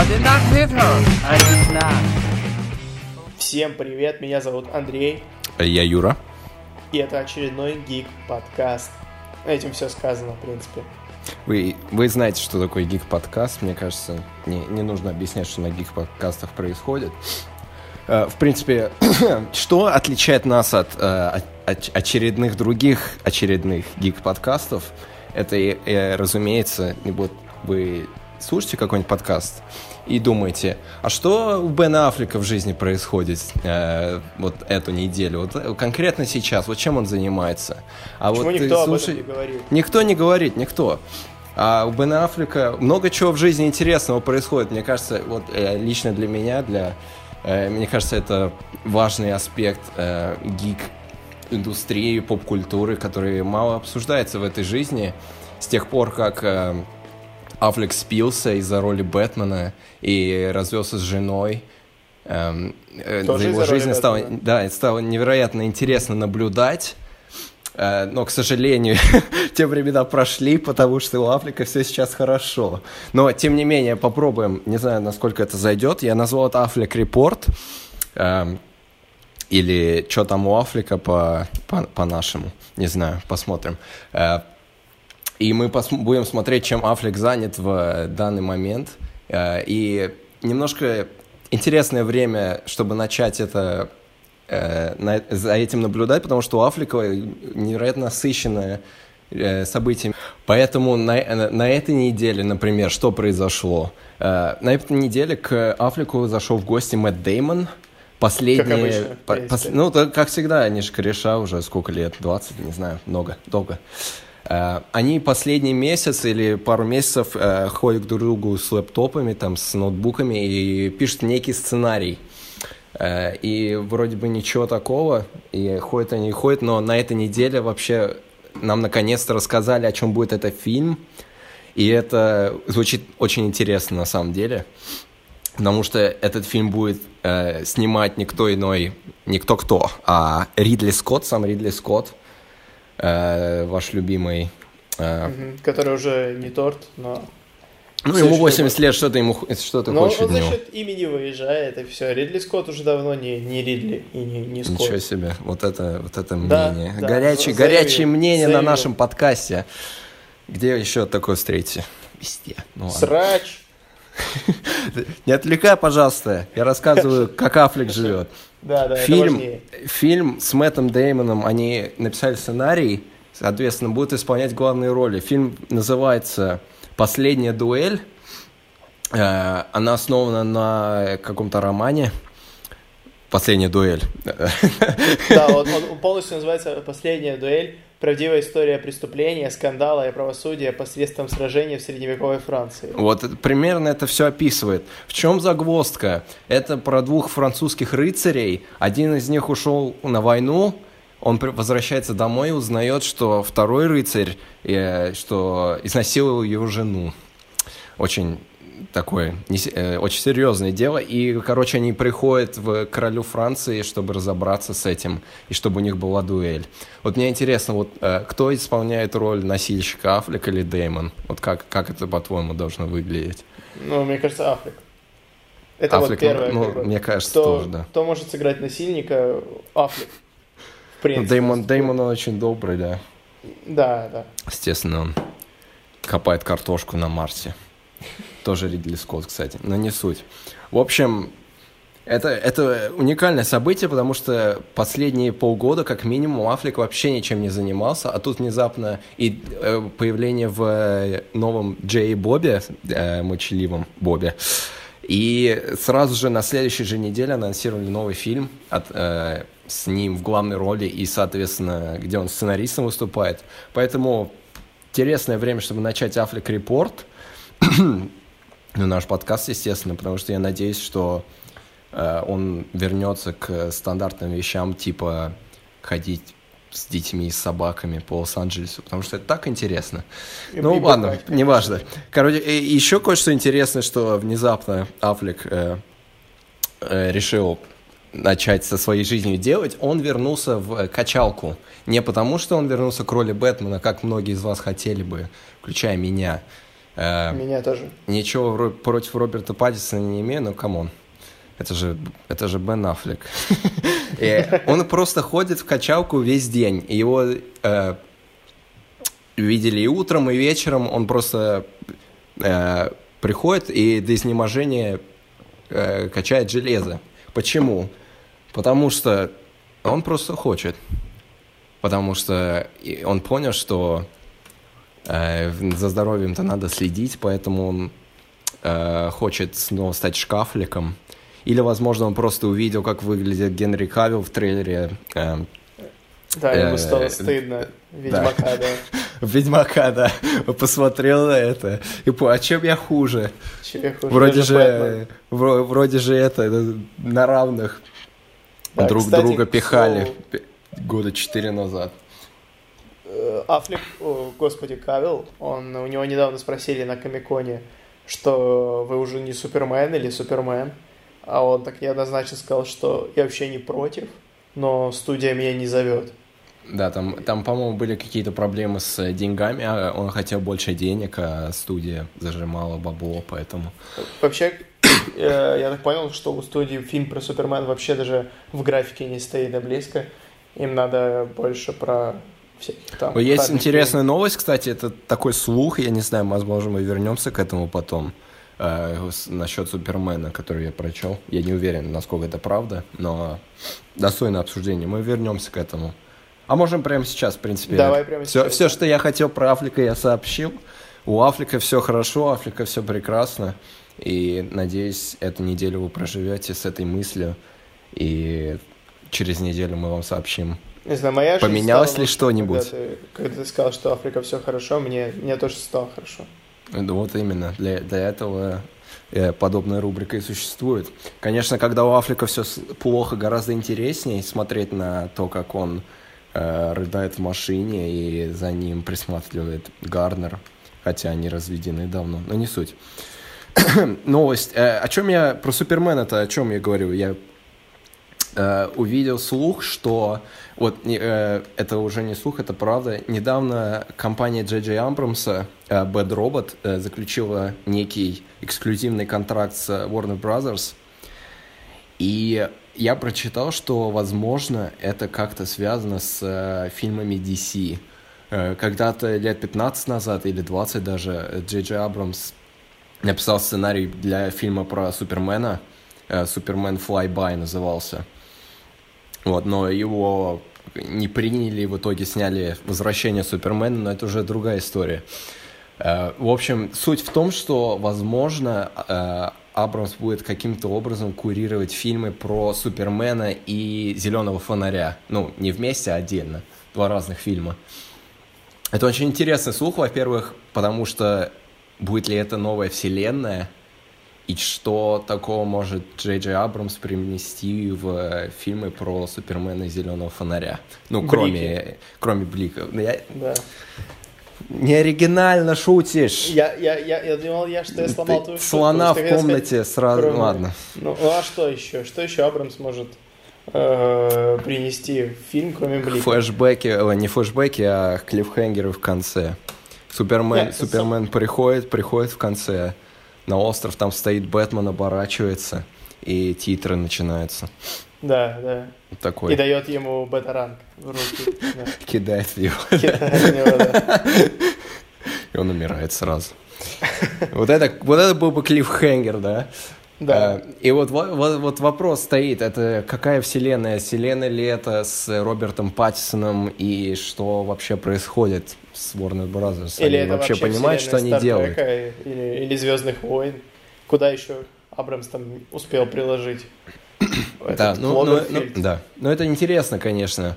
bullshit. I did not hit her. I did not. Всем привет, меня зовут Андрей, Я Юра. и это очередной Гик подкаст. Этим все сказано, в принципе. Вы, вы знаете, что такое гик-подкаст. Мне кажется, не, не нужно объяснять, что на гик-подкастах происходит. Э, В принципе, что отличает нас от, э, от- от очередных других очередных гик-подкастов? Это, разумеется, вот вы слушаете какой-нибудь подкаст и думаете, а что у Бена Аффлека в жизни происходит э, вот эту неделю? Вот э, конкретно сейчас, вот чем он занимается? А Почему вот ты никто об слушай- этом не говорит? Никто не говорит, никто. А у Бена Аффлека много чего в жизни интересного происходит. Мне кажется, вот э, лично для меня, для, э, мне кажется, это важный аспект э, гик-индустрии, поп-культуры, который мало обсуждается в этой жизни с тех пор, как э, Аффлек спился из-за роли Бэтмена и развелся с женой. Эм, э, Тоже за его жизнью стало, Бэтмена? да, стало невероятно интересно наблюдать. Э, Но, к сожалению, те времена прошли, потому что у Африка все сейчас хорошо. Но, тем не менее, попробуем. Не знаю, насколько это зайдет. Я назвал это Афлик Репорт. Эм, Или что там у Африка по, по, по-нашему. Не знаю, посмотрим. Э, И мы будем смотреть, чем Аффлек занят в э, данный момент. Э, И немножко интересное время, чтобы начать это э, на- за этим наблюдать, потому что у Аффлека невероятно насыщенное э, событиями. Поэтому на, на, на этой неделе, например, что произошло? Э, на этой неделе к Аффлеку зашел в гости Мэтт Деймон. Последние... обычно, в по- пос- ну, так, как всегда, они же кореша уже сколько лет? 20, не знаю, много, долго. Э, Они последний месяц или пару месяцев э, ходят друг к другу с лэптопами, там, с ноутбуками и пишут некий сценарий. Э, И вроде бы ничего такого, и ходят они и ходят, но на этой неделе вообще нам наконец-то рассказали, о чем будет этот фильм. И это звучит очень интересно на самом деле. Потому что этот фильм будет э, снимать никто иной, никто кто, а Ридли Скотт, сам Ридли Скотт, э, ваш любимый. э, Мгм. Который уже не торт, но... ну, ему еще 80 лет, что ты ему что ты Но хочешь он от за него? счет имени выезжает, и все. Ридли Скотт уже давно не, не Ридли и не, не Скотт. Ничего себе, вот это, вот это Да, мнение. да, горячее, заявил, горячее мнение на заявил. нашем подкасте. Где еще такое встретите? Везде. Ну, ладно. Срач. Не отвлекай, пожалуйста. Я рассказываю, как Аффлек живет. Да, да, фильм, фильм с Мэттом Деймоном, они написали сценарий, соответственно, будут исполнять главные роли. Фильм называется «Последняя дуэль». Э, Она основана на каком-то романе. «Последняя дуэль». Да, он, он полностью называется «Последняя дуэль. Правдивая история преступления, скандала и правосудия посредством сражения в средневековой Франции». Вот примерно это все описывает. В чем загвоздка? Это про двух французских рыцарей. Один из них ушел на войну, он возвращается домой и узнает, что второй рыцарь, э, что изнасиловал его жену. Очень такое, э, очень серьезное дело. И, короче, они приходят в королю Франции, чтобы разобраться с этим, и чтобы у них была дуэль. Вот мне интересно, вот э, кто исполняет роль носильщика, Аффлек или Деймон? Вот как, как это, по-твоему, должно выглядеть? Ну, мне кажется, Африк. Это вот Аффлек, первое. ну, как бы. мне кажется, кто, тоже, да. Кто может сыграть насильника? Африк. В Ну, принципе. Деймон, Деймон, он очень добрый, да. Да, да. Естественно, он копает картошку на Марсе. Тоже Ридли Скотт, кстати, но не суть. В общем, это, это уникальное событие, потому что последние полгода, как минимум, Аффлек вообще ничем не занимался, а тут внезапно и э, появление в э, новом Джей Бобе, э, молчаливом Бобе, и сразу же на следующей же неделе анонсировали новый фильм от, э, с ним в главной роли и, соответственно, где он сценаристом выступает. Поэтому интересное время, чтобы начать Аффлек Репорт. Ну, наш подкаст, естественно, потому что я надеюсь, что э, он вернется к стандартным вещам, типа ходить с детьми и с собаками по Лос-Анджелесу, потому что это так интересно. И ну, ладно, конечно. неважно. Короче, и еще кое-что интересное, что внезапно Аффлек э, э, решил начать со своей жизнью делать, он вернулся в качалку. Не потому, что он вернулся к роли Бэтмена, как многие из вас хотели бы, включая меня, Меня тоже. Ничего против Роберта Паттинсона не имею, но come on. Это же, это же Бен Аффлек. Он просто ходит в качалку весь день. Его э, видели и утром, и вечером. Он просто э, приходит и до изнеможения э, качает железо. Почему? Потому что он просто хочет. Потому что он понял, что за здоровьем-то надо следить, поэтому он э, хочет снова стать шкафликом. Или, возможно, он просто увидел, как выглядит Генри Кавилл в трейлере э, Да, ему Э, стало стыдно. Ведьмака, да. Ведьмака, да. Посмотрел на это и понял, а чем я хуже? Чем хуже, Вроде же, вро- вроде же это, э, на равных друг друга пихали года четыре назад. Э, Аффлек, о, господи, Кавилл, он, у него недавно спросили на Комиконе, что вы уже не Супермен или Супермен, а он так неоднозначно сказал, что я вообще не против, но студия меня не зовет. Да, там, там, по-моему, были какие-то проблемы с деньгами, а он хотел больше денег, а студия зажимала бабло, поэтому... Вообще, э, я так понял, что у студии фильм про Супермен вообще даже в графике не стоит а близко. Им надо больше про всяких там... Есть Харли интересная новость, кстати, это такой слух, я не знаю, возможно, мы вернемся к этому потом, э, насчет Супермена, который я прочел. Я не уверен, насколько это правда, но достойно обсуждения. Мы вернемся к этому. А можем прямо сейчас, в принципе. Давай прямо все, сейчас, Все, что я хотел про Афлика, я сообщил. У Афлика все хорошо, Афлика все прекрасно. И надеюсь, эту неделю вы проживете с этой мыслью. И через неделю мы вам сообщим Не знаю, моя жизнь Поменялось стала ли что-нибудь? Когда ты, когда ты сказал, что Африка все хорошо, мне, мне тоже стало хорошо. Вот именно. Для, для этого э, подобная рубрика и существует. Конечно, когда у Афлика все плохо, гораздо интереснее смотреть на то, как он э, рыдает в машине и за ним присматривает Гарнер, хотя они разведены давно, но не суть. Новость. Э, о чем я про Супермена-то, о чем я говорю? Я э, увидел слух, что вот э, это уже не слух, это правда. Недавно компания Джей Амбрамса э, Bad Robot э, заключила некий эксклюзивный контракт с Warner Brothers. И я прочитал, что, возможно, это как-то связано с э, фильмами DC. Э, когда-то лет 15 назад или 20 даже Джей Абрамс написал сценарий для фильма про Супермена. э, Супермен Flyby назывался. Вот, но его не приняли, в итоге сняли «Возвращение Супермена», но это уже другая история. Э, В общем, суть в том, что, возможно, э, Абрамс будет каким-то образом курировать фильмы про Супермена и Зеленого фонаря. Ну, не вместе, а отдельно. Два разных фильма. Это очень интересный слух, во-первых, потому что будет ли это новая вселенная, и что такого может Джей Джей Абрамс привнести в э, фильмы про Супермена и Зеленого фонаря? Ну, Блики. кроме, кроме бликов. Ну, Я... Да. Не оригинально шутишь. Я, я, я, я думал, я что я сломал Ты твою шутку, слона в хотел сказать, комнате сразу. кроме- Ладно. Ну, ну, а что еще? Что еще Абрамс может э, принести в фильм, кроме Блика? Флэшбэки, ой, не флэшбэки, а клиффхенгеры в конце. Супермен, Нет, Супермен приходит, приходит в конце на остров, там стоит Бэтмен, оборачивается, и титры начинаются. Да, да. Вот Такой И дает ему бета-ранг в руки. Да. кидает в его, Кидает в него, да. и он умирает сразу. Вот это, вот это был бы клиффхенгер, да? Да. Э, И вот, во- во- вот вопрос стоит, это какая вселенная? Вселенная ли это с Робертом Паттисоном и что вообще происходит с Warner Brothers? Или Они это вообще понимают, что они делают? Стартрека Или, или Звездных войн. Куда еще Абрамс там успел приложить? Да, ну, ну, ну, да. Но это интересно, конечно.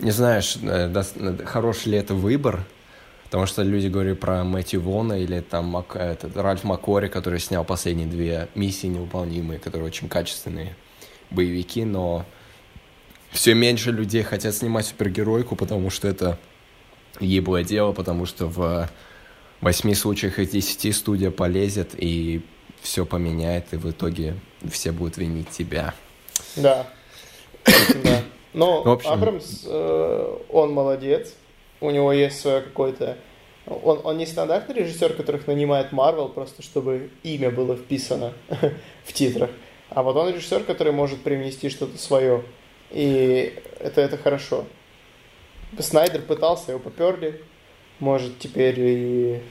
Не знаешь, э, дос- э, хороший ли это выбор, потому что люди говорят про Мэтью Вона или там Мак- этот, Ральф Маккори, который снял последние две миссии невыполнимые, которые очень качественные боевики, но все меньше людей хотят снимать супергеройку, потому что это еблое дело, потому что в восьми случаях из десяти студия полезет и все поменяет, и в итоге все будут винить тебя. Да. Да. Но В общем- Абрамс, э, он молодец. У него есть свое какое-то... Он, он не стандартный режиссер, которых нанимает Марвел, просто чтобы имя было вписано в титрах. А вот он режиссер, который может привнести что-то свое. И это, это хорошо. Снайдер пытался, его поперли. Может, теперь и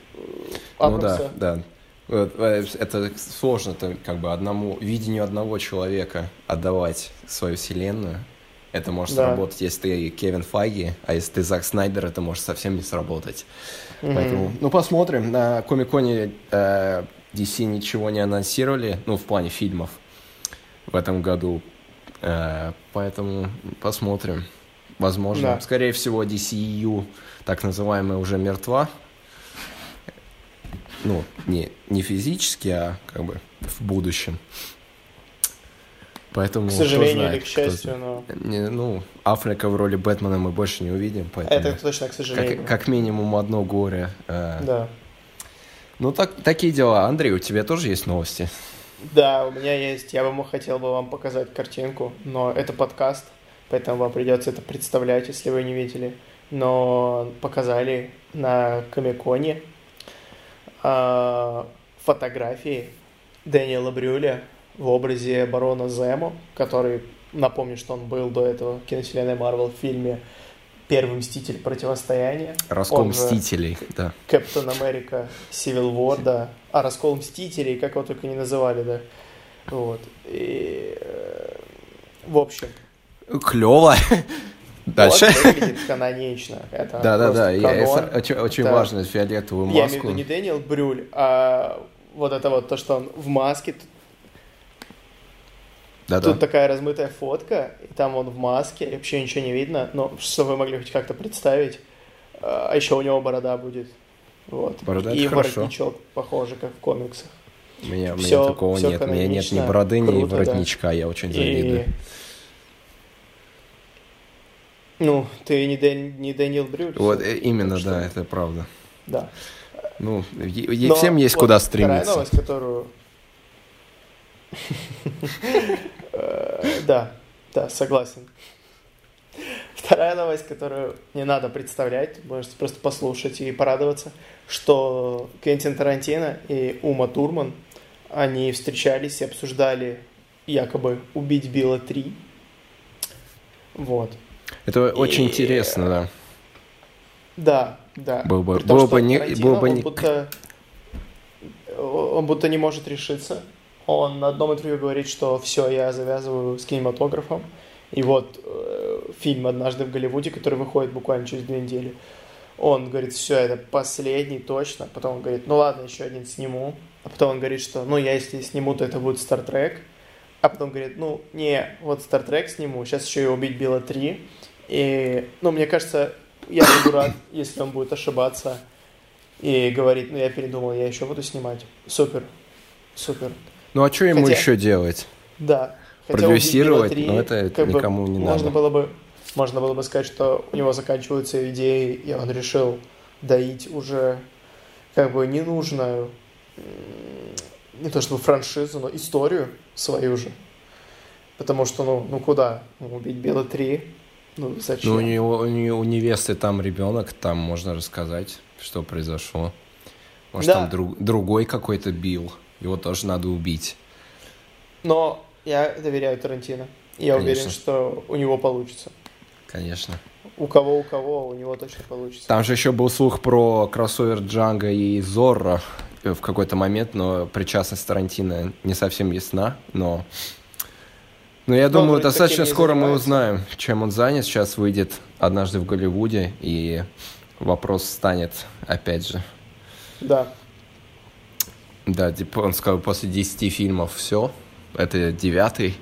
Абрамса. Ну да, да. Э, это сложно, это как бы одному, видению одного человека отдавать свою вселенную. Это может да. сработать, если ты Кевин Файги, а если ты Зак Снайдер, это может совсем не сработать. Mm-hmm. Поэтому, ну, посмотрим. На Комиконе э, DC ничего не анонсировали, ну, в плане фильмов в этом году. Э, поэтому посмотрим. Возможно. Да. Скорее всего, DCU, так называемая, уже мертва. Ну, не, не физически, а как бы в будущем. Поэтому, к сожалению знает, или к счастью, но... Не, ну, Африка в роли Бэтмена мы больше не увидим, поэтому... Это точно, к сожалению. Как, как минимум одно горе. Э... Да. Ну, так, такие дела. Андрей, у тебя тоже есть новости? Да, у меня есть. Я бы хотел бы вам показать картинку, но это подкаст, поэтому вам придется это представлять, если вы не видели. Но показали на Комиконе э, фотографии Дэниела Брюля в образе барона Земо, который, напомню, что он был до этого киновселенной Марвел в фильме Первый Мститель Противостояния. Раскол Мстителей, да. Капитан Америка Civil War, да. А, Раскол Мстителей, как его только не называли, да. Вот. И, э, в общем. Клево. Дальше. Вот выглядит канонично. Это да, да, да. Я, очень, очень да. важно фиолетовую маску. Я имею в виду не Дэниел Брюль, а вот это вот то, что он в маске, да, Тут да. такая размытая фотка, и там он в маске, и вообще ничего не видно, но что вы могли хоть как-то представить. А еще у него борода будет. Вот. Борода и хорошо. воротничок похоже, как в комиксах. У меня, все, у меня такого нет. У меня нет ни бороды, круто, ни воротничка, да. я очень завидую. И... Ну, ты не, Дэн, не Дэниел Брюль. Вот, э, именно, да, это правда. Да. Ну, Но всем есть вот куда стремиться. Вторая новость, которую Э, да, да, согласен. Вторая новость, которую не надо представлять, можете просто послушать и порадоваться, что Квентин Тарантино и Ума Турман, они встречались и обсуждали якобы «Убить Билла 3». Вот. Это очень и... интересно, да. Да, да. Было бы, было бы не... Было бы не... Он будто, он будто не может решиться он на одном интервью говорит, что все, я завязываю с кинематографом. И вот э, фильм «Однажды в Голливуде», который выходит буквально через две недели, он говорит, все, это последний точно. Потом он говорит, ну ладно, еще один сниму. А потом он говорит, что, ну, я если сниму, то это будет Стартрек. А потом говорит, ну, не, вот Стартрек сниму, сейчас еще и «Убить Билла 3». И, ну, мне кажется, я буду рад, если он будет ошибаться и говорит, ну, я передумал, я еще буду снимать. Супер, супер. Ну а что ему Хотя... еще делать? Да. Продюсировать, 3, но это никому не можно надо. Было бы, можно было бы сказать, что у него заканчиваются идеи, и он решил доить уже как бы ненужную, не то чтобы франшизу, но историю свою же. Потому что, ну, ну куда? Ну, убить Белла 3? Ну, зачем? Ну, у, него, у, нее, у невесты там ребенок, там можно рассказать, что произошло. Может, да. там друг, другой какой-то бил его тоже надо убить. Но я доверяю Тарантино. Я Конечно. уверен, что у него получится. Конечно. У кого, у кого, у него точно получится. Там же еще был слух про кроссовер Джанга и Зорро в какой-то момент, но причастность Тарантино не совсем ясна, но... Но я но думаю, достаточно скоро мы узнаем, чем он занят. Сейчас выйдет однажды в Голливуде, и вопрос станет опять же. Да. Да, типа он сказал, после 10 фильмов все. Это девятый.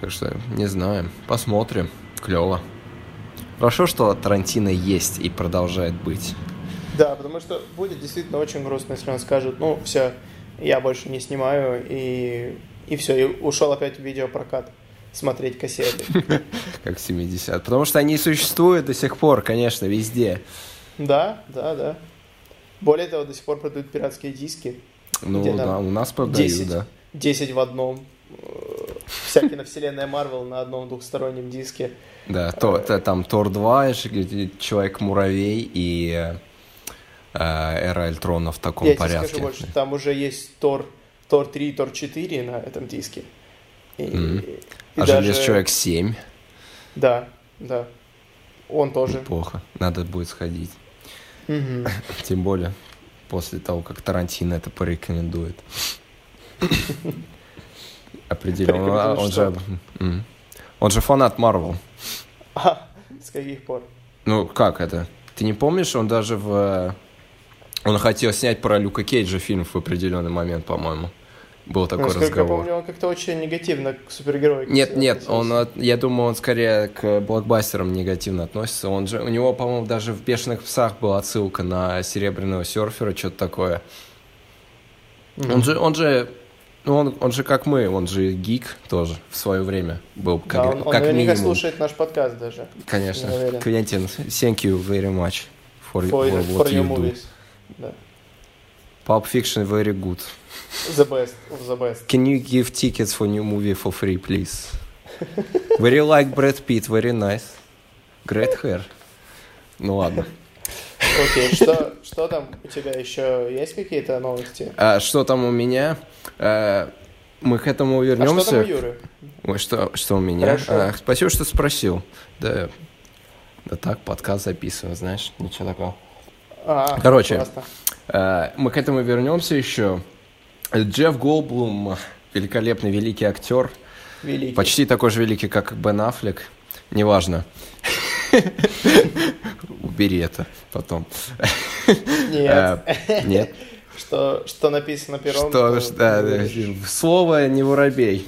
Так что, не знаю. Посмотрим. Клево. Хорошо, что Тарантино есть и продолжает быть. Да, потому что будет действительно очень грустно, если он скажет, ну, все, я больше не снимаю, и, и все, и ушел опять в видеопрокат смотреть кассеты. Как 70. Потому что они существуют до сих пор, конечно, везде. Да, да, да. Более того, до сих пор продают пиратские диски. Ну где да, у нас продают, 10, да. 10 в одном. Э, вся киновселенная Марвел на одном двухстороннем диске. Да, то, то, там Тор 2, Человек-муравей и э, Эра Альтрона в таком Я порядке. скажу больше, там уже есть Тор, Тор 3 и Тор 4 на этом диске. И, Мгм. и а даже- Желез Человек 7. Да, да. Он тоже. Неплохо. Надо будет сходить. Мгм. Тем более после того, как Тарантино это порекомендует. Определенно. Он же, он же фанат Марвел. А, с каких пор? Ну, как это? Ты не помнишь, он даже в... Он хотел снять про Люка Кейджа фильм в определенный момент, по-моему. Был такой Насколько я разговор. помню, он как-то очень негативно к супергероике Нет, нет, он, я думаю, он скорее к блокбастерам негативно относится. Он же, у него, по-моему, даже в «Бешеных псах» была отсылка на серебряного серфера, что-то такое. Мгм. Он же, он же, ну он, он же как мы, он же гик тоже в свое время был, как, Да, он, он как наверняка минимум. слушает наш подкаст даже. Конечно. я. Квентин, thank you very much for, For, for for what your you do. Да. Pulp Fiction very good. The best of the best. Can you give tickets for new movie for free, please? Very like Brad Pitt, very nice. Great hair. Ну ладно. Окей, что, что там у тебя еще есть какие-то новости? А, что там у меня? А, мы к этому А вернемся. что там у Юры? Ой, что, что у меня? Хорошо. А, спасибо, что спросил. Да, да так, подкаст записываю, знаешь, ничего такого. А, Короче. А, мы к этому вернемся еще. Джефф Голблум, великолепный великий актер, Великий. почти такой же великий, как Бен Аффлек, неважно. Убери это потом. Нет. А, Нет. Что, что написано пером? Что, то да, да, слово не воробей.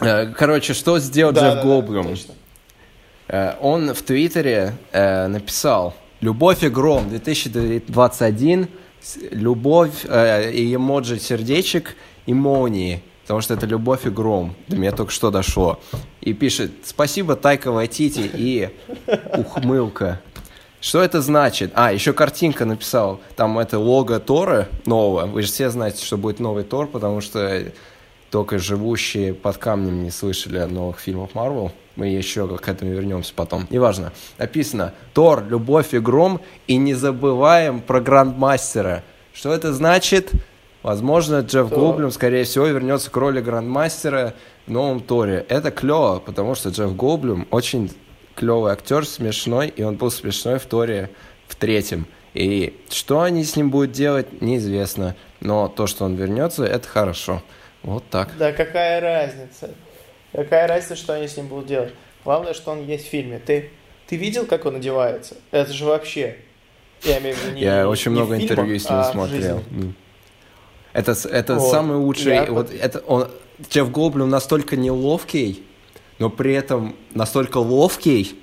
Э, Короче, что сделал Да, Джефф да, да, Голблум? точно. Э, Он в Твиттере э, написал «Любовь и гром 2021, с- любовь э, и эмоджи сердечек и молнии». Потому что это любовь и гром. До меня только что дошло. И пишет «Спасибо, Тайка Вайтити» и ухмылка. Что это значит? А, еще картинка написал. Там это лого Тора нового. Вы же все знаете, что будет новый Тор, потому что только живущие под камнем не слышали новых фильмов Марвел. Мы еще к этому вернемся потом. Неважно. Написано Тор, любовь и гром, и не забываем про Грандмастера. Что это значит? Возможно, Джефф То- Голблюм, скорее всего, вернется к роли Грандмастера в новом Торе. Это клево, потому что Джефф Голблюм очень клевый актер, смешной, и он был смешной в Торе в третьем. И что они с ним будут делать, неизвестно. Но то, что он вернется, это хорошо. Вот так. Да какая разница? Какая разница, что они с ним будут делать? Главное, что он есть в фильме. Ты, ты видел, как он одевается? Это же вообще... Я имею в виду не Я очень не много фильмах, интервью с ним а смотрел. Это, это Вот. самый лучший. Я Вот это он, Джефф Голблюм настолько неловкий, но при этом настолько ловкий,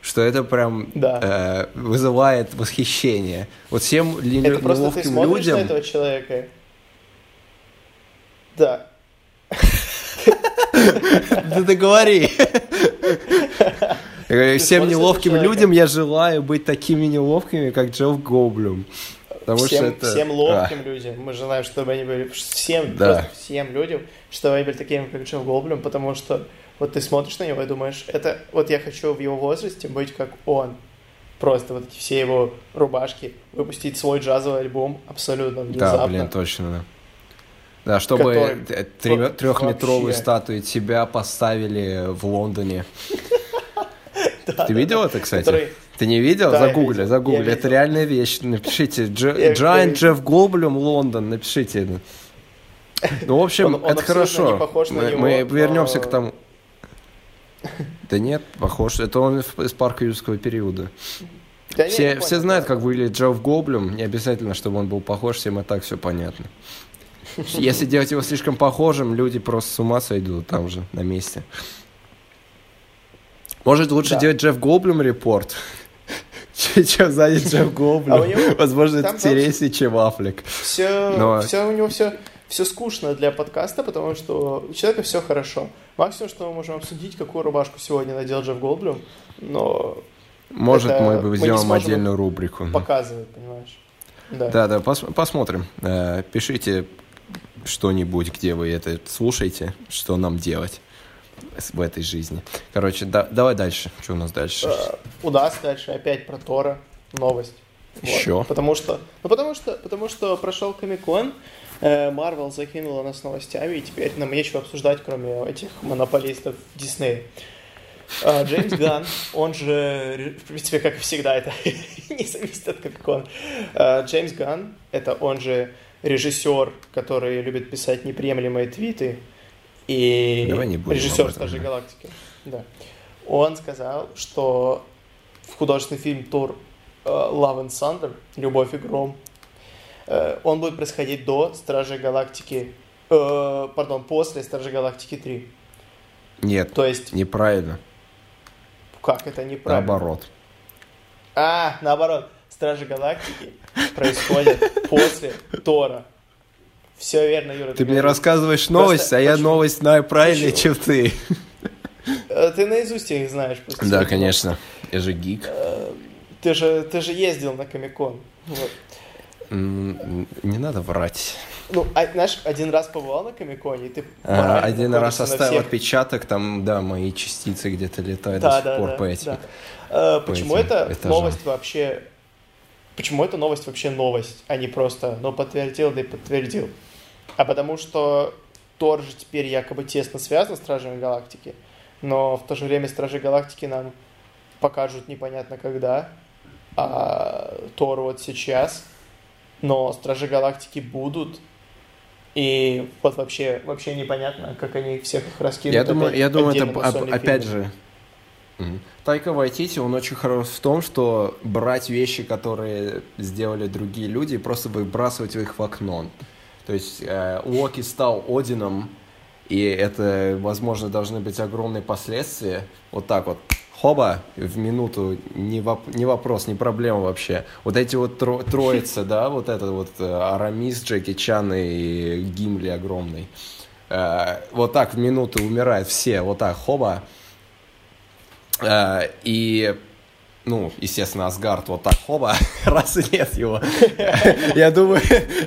что это прям Да. э, вызывает восхищение. Вот всем ли- Это просто ты смотришь людям. на этого человека. Да. Да договори. Всем неловким людям я желаю быть такими неловкими, как Джефф Голблюм. Потому что всем, это... всем А. ловким людям. Мы желаем, чтобы они были всем, Да. просто всем людям, чтобы они были такими, как Джефф Голблюм, потому что вот ты смотришь на него и думаешь, это вот я хочу в его возрасте быть как он. Просто вот все его рубашки, выпустить свой джазовый альбом абсолютно внезапно. Да, блин, точно, да. Да, чтобы Который трехметровую вообще. статую тебя поставили в Лондоне. Ты видел это, кстати? Ты не видел? Да, загугли, загугли. Это реальная вещь. Напишите. Giant. Джефф Голблюм, Лондон. Напишите. Ну, в общем, Он- он это хорошо. мы, него, мы вернемся к тому. Да нет, похож. Это он из парка юрского периода. Да Все, все понял, знают, да. как выглядит Джефф Голблюм. Не обязательно, чтобы он был похож, всем и так все понятно. Если делать его слишком похожим, люди просто с ума сойдут там же, на месте. Может, лучше Да. делать Джефф Голблюм репорт? Чем сзади Джефф А Голблюм? Возможно, это интереснее, чем Аффлек. Все, Но- все у него все, все скучно для подкаста, потому что у человека все хорошо. Максимум, что мы можем обсудить, какую рубашку сегодня надел Джефф Голблюм, но Может, Это мы мы бы сделаем сможем отдельную рубрику. показывает, понимаешь? Да. Да, да, пос- посмотрим. Э, Пишите что-нибудь, где вы это слушаете, что нам делать в этой жизни. Короче, да- давай дальше. Что у нас дальше? Э, У нас дальше опять про Тора новость. Вот. Еще? Потому что, ну потому что, потому что прошел Комикон, Марвел закинула нас новостями, и теперь нам нечего обсуждать, кроме этих монополистов Диснея. А, Джеймс Ганн, он же, в принципе, как и всегда, это не зависит от Комикона. А, Джеймс Ганн, это он же режиссер, который любит писать неприемлемые твиты, и режиссер Стражей. Галактики. Да. Он сказал, что в художественный фильм Тор э, Love and Thunder, Любовь и гром, э, он будет происходить до Стражей Галактики, э, пардон, после Стражей Галактики 3. Нет, То есть, неправильно. как это неправильно? Наоборот. А, наоборот, Стражи Галактики происходят после Тора. Все верно, Юра. Ты мне говоришь. рассказываешь новость, Просто а я почему? новость знаю правильнее, Почему? чем ты. Э, Ты наизусть их знаешь. просто. Да, конечно. Я же гик. Ты же, ты же ездил на Комикон. Вот. Не надо врать. Ну, а, знаешь, один раз побывал на Комиконе, и ты А, Один раз оставил всех- отпечаток, там, да, мои частицы где-то летают Да, до сих да, пор да, по этим. да. Э, Почему этим это этажам. новость вообще... Почему это новость вообще новость, а не просто, ну, подтвердил, да и подтвердил? А потому что Тор же теперь якобы тесно связан с Стражами Галактики, но в то же время Стражи Галактики нам покажут непонятно когда, а Тор вот сейчас, но Стражи Галактики будут, и вот вообще, вообще непонятно, как они всех их раскинут. Я думаю, я думаю, это сольные опять же. Мгм. Тайка Вайтити, он очень хорош в том, что брать вещи, которые сделали другие люди, и просто выбрасывать их в окно. То есть э, Локи стал Одином, и это, возможно, должны быть огромные последствия. Вот так вот, хоба, в минуту, не, воп- не вопрос, не проблема вообще. Вот эти вот тро- троицы, да, вот это вот э, Арамис, Джеки Чан и Гимли огромный. Э, вот так в минуту умирают все, вот так, хоба. Э, И, ну, естественно, Асгард вот так, хоба, раз и нет его. Я думаю,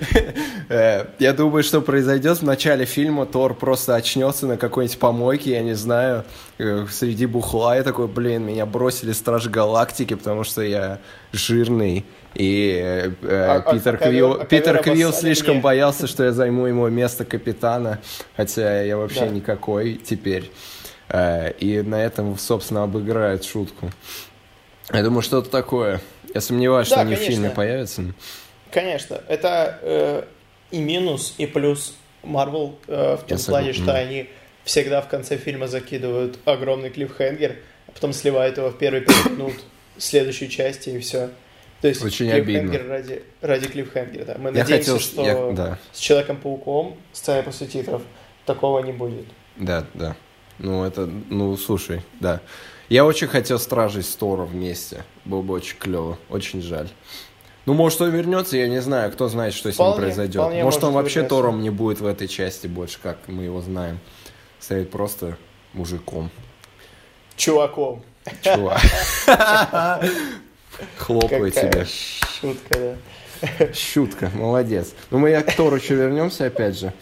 э, я думаю, что произойдет в начале фильма, Тор просто очнется на какой-нибудь помойке, я не знаю, э, среди бухла, и такой, блин, меня бросили Стражи Галактики, потому что я жирный, и э, А- а- Питер а Квилл, а Питер Квилл слишком мне. боялся, что я займу ему место капитана, хотя я вообще Да. никакой теперь. Э, И на этом, собственно, обыграет шутку. Я думаю, что-то такое. Я сомневаюсь, что Да, они в фильме конечно. появятся. Конечно, это э, и минус, и плюс Марвел э, в том Я плане, согласен. что они всегда в конце фильма закидывают огромный клиффхенгер, а потом сливают его в первые пять минут следующей части и все. То есть Очень клиффхенгер ради, ради клиффхенгера. Да. Мы Я надеемся, хотел, что я- да, с Человеком-пауком, сценой после титров, такого не будет. да, да. Ну, это, ну, слушай, да. Я очень хотел Стражей с Тором вместе. Было бы очень клево. Очень жаль. Ну, может, он вернется, я не знаю, кто знает, что с ним произойдет. вполне может, он вообще вернется. Тором не будет в этой части больше, как мы его знаем. Стоит просто мужиком. Чуваком. Чувак. Хлопаю тебе. шутка, да. Шутка, молодец. Ну, мы к Тору еще вернемся опять же.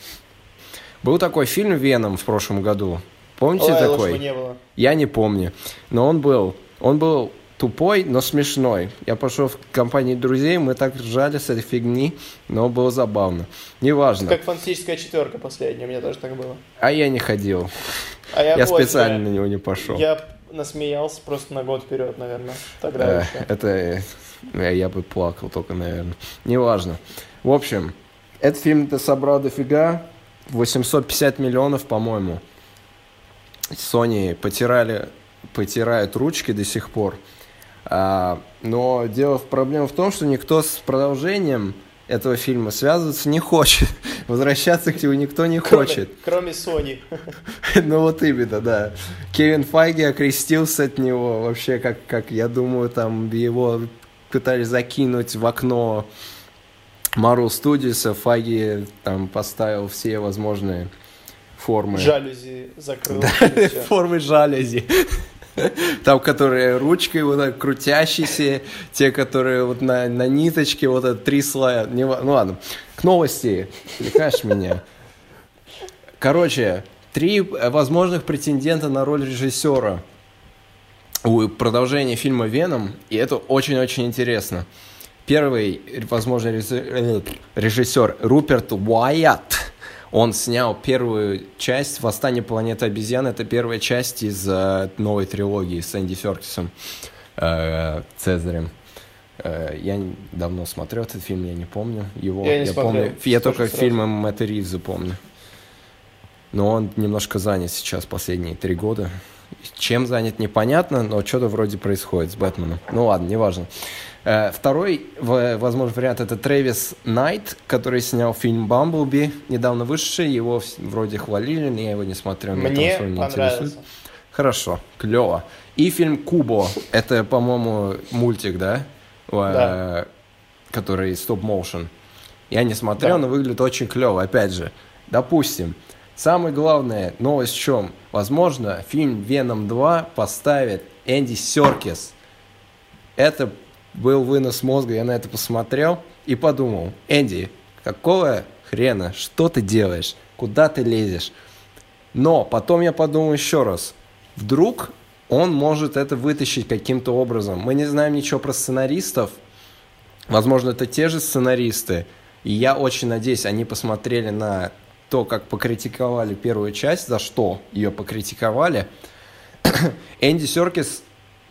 Был такой фильм «Веном» в прошлом году. Помните Ой, такой? не было. Я не помню. Но он был. Он был тупой, но смешной. Я пошел в компании друзей, мы так ржали с этой фигни, но было забавно. Неважно. Как фантастическая четверка последняя, у меня тоже так было. А я не ходил. А я, Я вот, специально я- на него не пошел. Я насмеялся просто на год вперед, наверное. Тогда Э, еще. Это э, я бы плакал только, наверное. Неважно. В общем, этот фильм-то собрал дофига. 850 миллионов, по-моему. Sony потирали, потирают ручки до сих пор. А, но дело в проблема в том, что никто с продолжением этого фильма связываться не хочет. Возвращаться к нему никто не Кроме, хочет. кроме Sony. Ну вот именно, да. Кевин Файги окрестился от него вообще, как, как я думаю, там его пытались закинуть в окно Marvel Studios, Файги там поставил все возможные формы. Жалюзи закрыл. всё. Формы жалюзи. Там, которые ручкой вот так крутящиеся, те, которые вот на, на ниточке, вот это три слоя. Не ну ладно, к новости. Отвлекаешь меня. Короче, три э, возможных претендента на роль режиссера у продолжения фильма «Веном», и это очень-очень интересно. первый, возможно, э, режиссер Руперт Уайатт, он снял первую часть «Восстание планеты обезьян». Это первая часть из э, новой трилогии с Энди Серкисом, э, Цезарем. Э, я давно смотрел этот фильм, я не помню его. Я не я помню, я только сразу. фильмы Мэтта Ривза помню. Но он немножко занят сейчас последние три года. Чем занят, непонятно, но что-то вроде происходит с Бэтменом. Ну ладно, неважно. Э, Второй, в- возможно, вариант это Трэвис Найт, который снял фильм «Бамблби», недавно вышедший, его вроде хвалили, но я его не смотрел. там Мне особо не интересует. Хорошо, клево. И фильм «Кубо», это, по-моему, мультик, да? Да. Э, Который стоп-моушен. Я не смотрел, Да. но выглядит очень клево. Опять же, допустим, самая главная новость в чем? Возможно, фильм «Веном 2» поставит Энди Серкис. Это был вынос мозга, я на это посмотрел и подумал, Энди, какого хрена, что ты делаешь, куда ты лезешь? Но потом я подумал еще раз, вдруг он может это вытащить каким-то образом. Мы не знаем ничего про сценаристов, Возможно, это те же сценаристы. И я очень надеюсь, они посмотрели на то, как покритиковали первую часть, за что ее покритиковали. Энди Серкис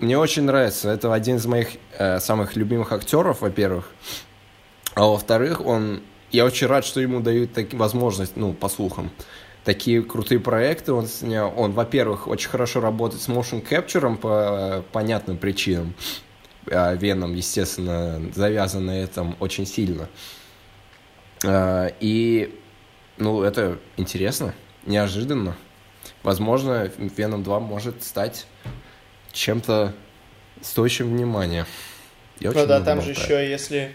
мне очень нравится. Это один из моих э, самых любимых актеров, во-первых. А во-вторых, он... Я очень рад, что ему дают таки, возможность, ну, по слухам, такие крутые проекты он снял. Он, во-первых, очень хорошо работает с motion capture по понятным причинам. А Веном, естественно, завязан на этом очень сильно. А, И, ну, это интересно, неожиданно. Возможно, Веном 2 может стать чем-то стоящим внимания. Я Ну да, там же болтаю. еще, если,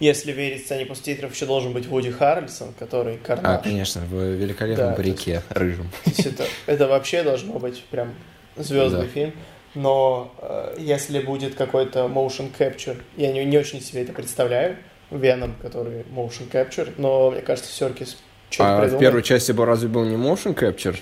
если верить сцене после титров, еще должен быть Вуди Харрельсон, который А, Карнаж. конечно, в великолепном Да, то есть- парике рыжем. То есть это, это вообще должно быть прям звездный Да. фильм. Но э, если будет какой-то motion capture, я не, не очень себе это представляю, Веном, который motion capture, но мне кажется, Серкис что-то А в придумает. первой части бы разве был не motion capture?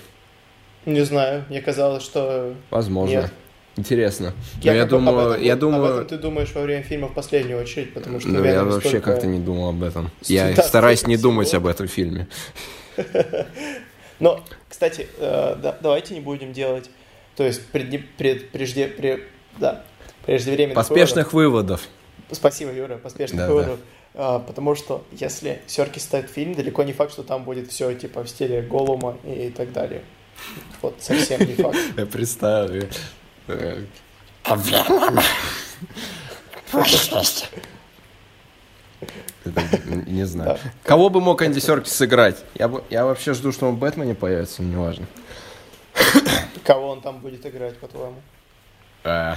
Не знаю, мне казалось, что... Возможно. Нет. Интересно. Но я, об думаю, этом- я Об думаю, этом ты думаешь во время фильма в последнюю очередь, потому что ну, я вообще столько- как-то не думал об этом. Я да, стараюсь не думать всего. об этом фильме. Но, кстати, э, да- давайте не будем делать, то есть пред, пред- прежде, пре- да, преждевременных Поспешных выводов. выводов. Спасибо, Юра, поспешных Да, выводов. А, потому что если Серки ставит фильм, далеко не факт, что там будет все типа в стиле Голума и так далее. Вот совсем не факт. Я представил. Э, Это, Не знаю. Кого бы мог Энди Серкис сыграть? Я, бы- я вообще жду, что он в Бэтмене появится, но неважно. Кого он там будет играть, по-твоему? Э,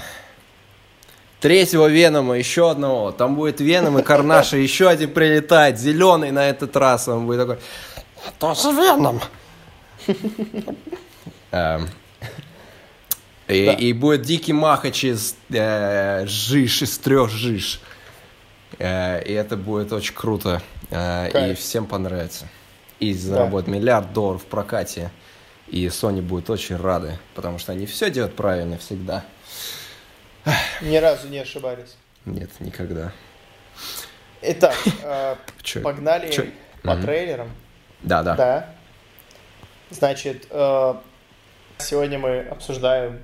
Третьего Венома, еще одного. Там будет Веном и Карнаш, и еще один прилетает. Зеленый на этот раз. Он будет такой... Тоже Веном. И, Да. и будет Дикий Махач из э, Жиж, из трех Жиж. Э, и это будет очень круто. Э, и всем понравится. И заработает миллиард долларов в прокате. И Sony будет очень рады, потому что они все делают правильно всегда. Ни разу не ошибались. Нет, никогда. Итак, э, погнали Чё? по Мгм. трейлерам. Да, да. Да. Значит, э, сегодня мы обсуждаем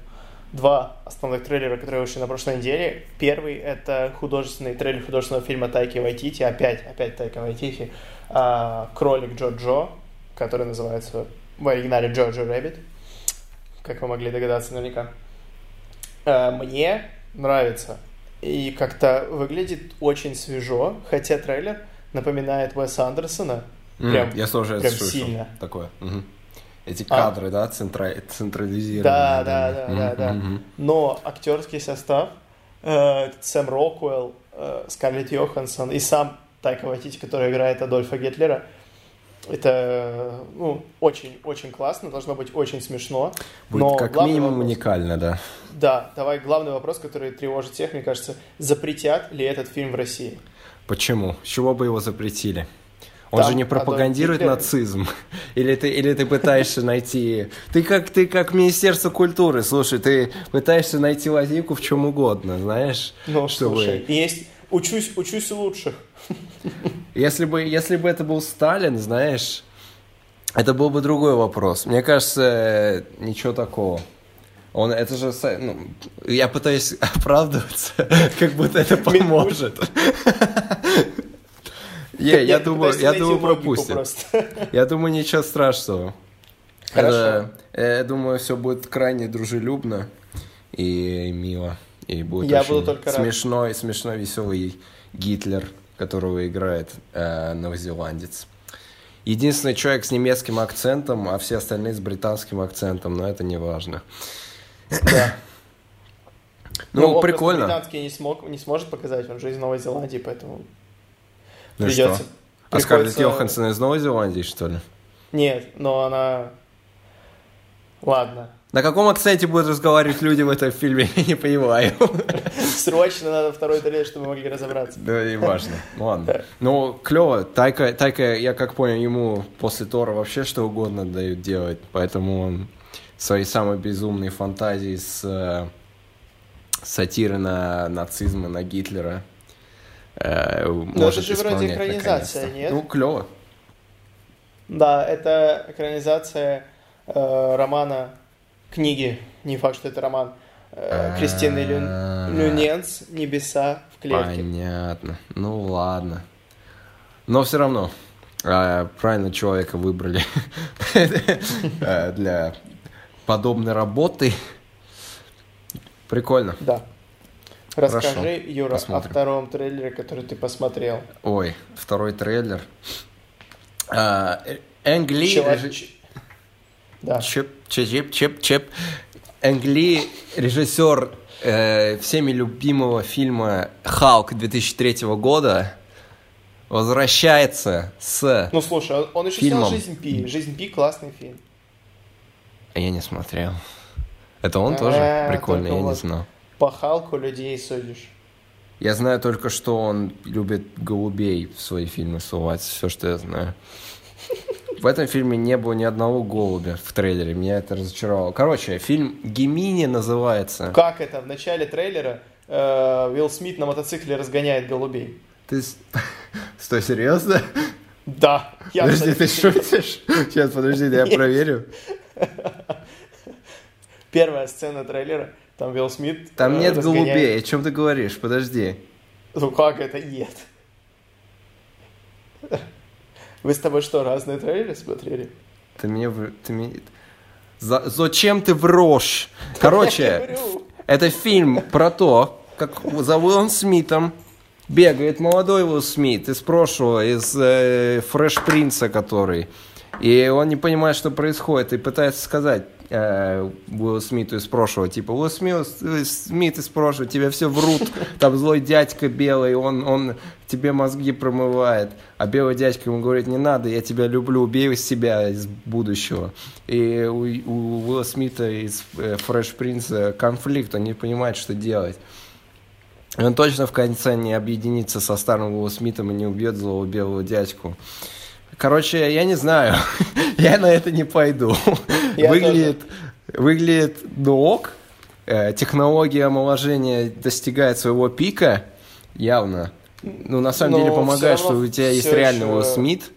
два основных трейлера, которые вышли на прошлой неделе. Первый — это художественный трейлер художественного фильма Тайки Вайтити, опять, опять Тайка Вайтити, а, «Кролик Джо-Джо», который называется в оригинале «Jojo Rabbit», как вы могли догадаться наверняка. Э, Мне нравится. И как-то выглядит очень свежо, хотя трейлер напоминает Уэса Андерсона, М, Прям- я тоже прям слышал сильно. такое. Мгм. Эти А. кадры, да, центра... централизированные. Да, да, да, Мгм, да, да. мгм. Но актерский состав, э, Сэм Роквелл, э, Скарлетт Йоханссон и сам Тайка Вайтити, который играет Адольфа Гитлера, это ну, очень-очень классно, должно быть очень смешно. Будет Но как минимум вопрос- уникально, да. Да, давай главный вопрос, который тревожит всех, мне кажется, запретят ли этот фильм в России? Почему? С чего бы его запретили? Он Там же не пропагандирует нацизм. Или ты, или ты пытаешься найти... Ты как, ты как Министерство культуры, слушай, ты пытаешься найти лазейку в чем угодно, знаешь? Ну, чтобы- слушай, есть... Учусь, учусь у лучших. Если бы, если бы это был Сталин, знаешь, это был бы другой вопрос. Мне кажется, ничего такого. Он, это же, ну, я пытаюсь оправдываться, как будто это поможет. Не, я думаю, я думаю, пропустит. Я думаю, ничего страшного. Хорошо. Это, э, я думаю, все будет крайне дружелюбно и мило. И будет Я буду только рад. смешной, смешной, веселый Гитлер, которого играет э, новозеландец. Единственный человек с немецким акцентом, а все остальные с британским акцентом, но это не важно. Да. Ну, просто прикольно. британский не, смог, не сможет показать, он же из Новой Зеландии, поэтому Ну придется... что? А Скарлетт приходится- Йоханссон из Новой Зеландии, что ли? Нет, но она... Ладно. На каком акценте будут разговаривать люди в этом фильме, я не понимаю. Срочно надо второй трейлер, чтобы мы могли разобраться. Да, и важно. Ну ладно. Ну, клево. Тайка, Тайка, я как понял, ему после Тора вообще что угодно дают делать, поэтому он свои самые безумные фантазии с э, сатиры на нацизм и на Гитлера э, может это же вроде экранизация, наконец-то. нет? Ну, клево. Да, это экранизация э, романа, книги, не факт, что это роман, э, Кристины Люн... А, Люненц «Небеса в клетке». Понятно. Ну ладно. Но все равно э, правильно человека выбрали э, для подобной работы. Прикольно. Да. Расскажи, Хорошо, Юра, посмотрим. о втором трейлере, который ты посмотрел. Ой, второй трейлер. А, Энгли... Чела- режи- ч- Да. Чеп, чеп, чеп, чеп. Энгли, режиссер э, всеми любимого фильма «Халк» 2003 года, возвращается с... Ну, слушай, он- еще Фильмом. снял «Жизнь Пи». «Жизнь Пи» классный фильм. Я не смотрел. Это он тоже А, прикольный, только я не знал. По Халку людей судишь. Я знаю только, что он любит голубей в свои фильмы сувать. Все, что я знаю. В этом фильме не было ни одного голубя в трейлере. Меня это разочаровало. Короче, фильм «Гемини» называется. Как это? В начале трейлера э, Уилл Смит на мотоцикле разгоняет голубей. Ты... Стой, серьезно? Да. Я Подожди, ты шутишь? Сейчас, подожди, я проверю. Первая сцена трейлера, там Уилл Смит Там э, нет разгоняет- голубей. О чем ты говоришь? Подожди. Ну как это нет? Вы с тобой что, разные трейлеры смотрели? Ты мне... Ты мне... За- Зачем ты врешь? Короче. Это фильм про то, как за Уиллом Смитом бегает молодой Уилл Смит из прошлого, из э, Фреш Принца, который. И он не понимает, что происходит, и пытается сказать э, Уиллу Смиту из прошлого, типа, Уилл Смит, Смит из прошлого, тебе все врут, там злой дядька белый, он, он тебе мозги промывает. А белый дядька ему говорит, не надо, я тебя люблю, убей из себя из будущего. И у, у Уилла Смита из э, Фреш Принца конфликт, он не понимает, что делать. Он точно в конце не объединится со старым Уиллом Смитом и не убьет злого белого дядьку. Короче, я не знаю. я на это не пойду. Я выглядит, выглядит, ну ок. Э, технология омоложения достигает своего пика, явно. Ну, на самом Но деле помогает, что у тебя есть ещё- Уилл Смит.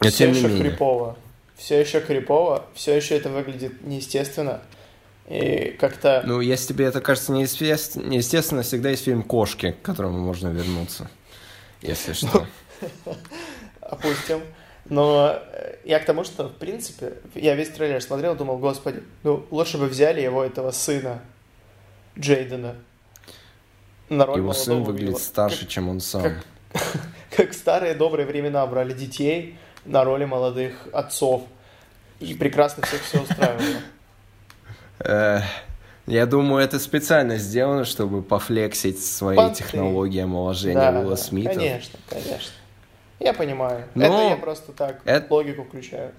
Но все тем не еще менее. крипово. Все еще крипово, все еще это выглядит неестественно. И как-то... Ну, если тебе это кажется неестественно, неестественно, всегда есть фильм «Кошки», к которому можно вернуться. Если что. опустим. Но э, я к тому, что, в принципе, я весь трейлер смотрел, думал, господи, ну, лучше бы взяли его, этого сына Джейдена. На роль Его сын выглядит Уилла. старше, чем он сам. как- Как в старые добрые времена брали детей на роли молодых отцов. И прекрасно всех все устраивало. Э, Я думаю, это специально сделано, чтобы пофлексить свои Понты. технологии омоложения Да, Уилла да, Смита. Конечно, конечно. Я понимаю. Но Это я просто так это- логику включаю.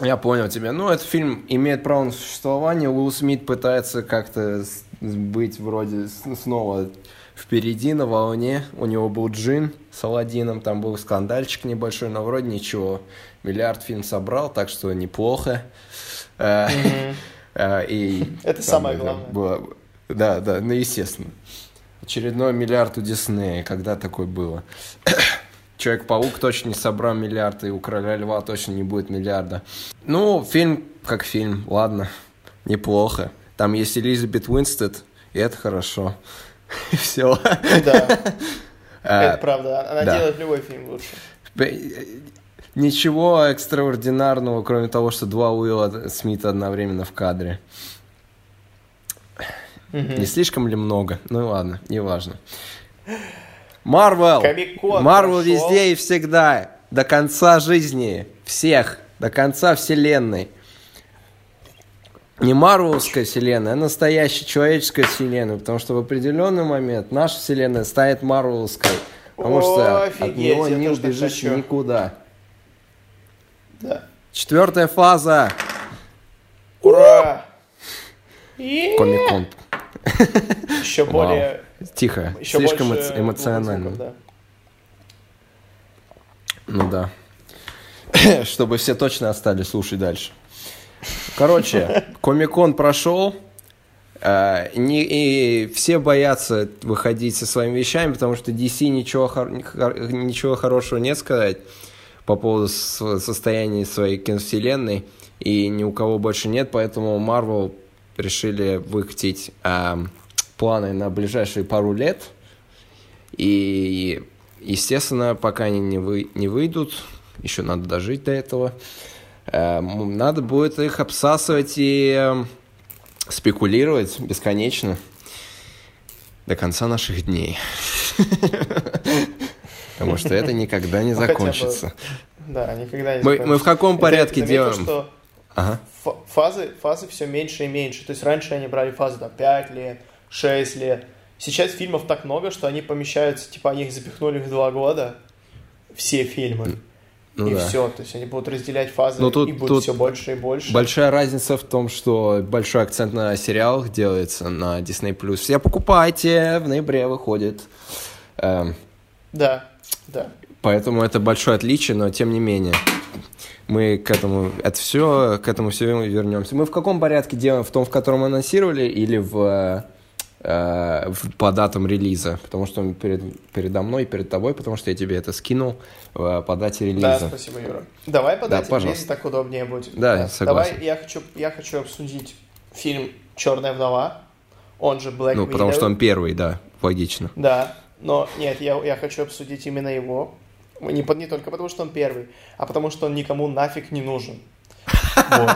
Я понял тебя. Ну, этот фильм имеет право на существование. Уилл Смит пытается как-то быть вроде снова впереди на волне. У него был Джин с Аладдином, там был скандальчик небольшой, но вроде ничего. Миллиард фильм собрал, так что неплохо. Э, э, И Это там самое главное. было- Да, да, ну естественно. Очередной миллиард у Диснея. Когда такое было? Человек-паук точно не собрал миллиард, и у Короля Льва точно не будет миллиарда. Ну, фильм как фильм, ладно, неплохо. Там есть Элизабет Уинстед, и это хорошо. Все. Да, А, это правда. Она делает любой фильм лучше. Ничего экстраординарного, кроме того, что два Уилла Смита одновременно в кадре. Не слишком ли много? Ну ладно, неважно. Марвел! Марвел везде и всегда. До конца жизни. Всех. До конца вселенной. Не марвелская вселенная, а настоящая человеческая вселенная. Потому что в определенный момент наша вселенная станет марвелской. Потому О, что офигеть, от него не убежишь хочу. никуда. Да. Четвертая фаза. Ура! И Комик-кон. еще более... Тихо. Еще Слишком эмо- эмоционально. звуков, Ну да. Чтобы все точно остались слушать дальше. Короче, Комикон прошел. э, не, и все боятся выходить со своими вещами, потому что DC ничего, хор- ничего хорошего нет сказать по поводу состояния своей киновселенной, и ни у кого больше нет, поэтому Marvel решили выкатить эм, планы на ближайшие пару лет, и, естественно, пока они не, вы, не выйдут, еще надо дожить до этого, эм, надо будет их обсасывать и эм, спекулировать бесконечно до конца наших дней. Потому что это никогда не Ну, закончится. Да, никогда не Мы, закончится. мы в каком порядке делаем? Ага. фа- фазы, фазы все меньше и меньше. То есть раньше они брали фазы там 5 лет, 6 лет. Сейчас фильмов так много, что они помещаются, типа они их запихнули в 2 года, все фильмы. Ну и да. все. То есть они будут разделять фазы, Ну, тут- и будет тут все больше и больше. Большая разница в том, что большой акцент на сериалах делается на Disney+. Все покупайте, в ноябре выходит. Эм, Да, да. Поэтому это большое отличие, но тем не менее. Мы к этому, это все, к этому все вернемся. Мы в каком порядке делаем? В том, в котором анонсировали, или в, э, в- по датам релиза? Потому что он перед, передо мной и перед тобой, потому что я тебе это скинул э, по дате Да, релиза. спасибо, Юра. Давай Да, подать пожалуйста. релиз, так удобнее будет. Да, согласен. Давай, я хочу, я хочу обсудить фильм «Черная вдова», он же Black ну, потому Widow. что он первый, да, логично. Да, но нет, я, я хочу обсудить именно его. Не, по- не только потому, что он первый, а потому, что он никому нафиг не нужен. Вот.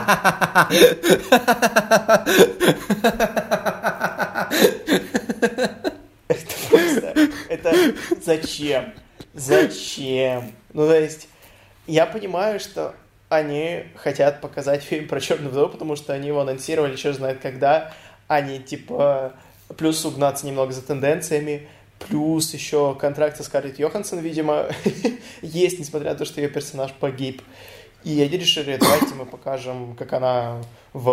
Это просто... Это зачем? Зачем? Ну, то есть, я понимаю, что они хотят показать фильм про Черную вдову, потому что они его анонсировали, черт знает когда. Они, типа, плюс угнаться немного за тенденциями, плюс еще контракт со Скарлетт Йоханссон, видимо, есть, несмотря на то, что ее персонаж погиб. И они решили, давайте мы покажем, как она в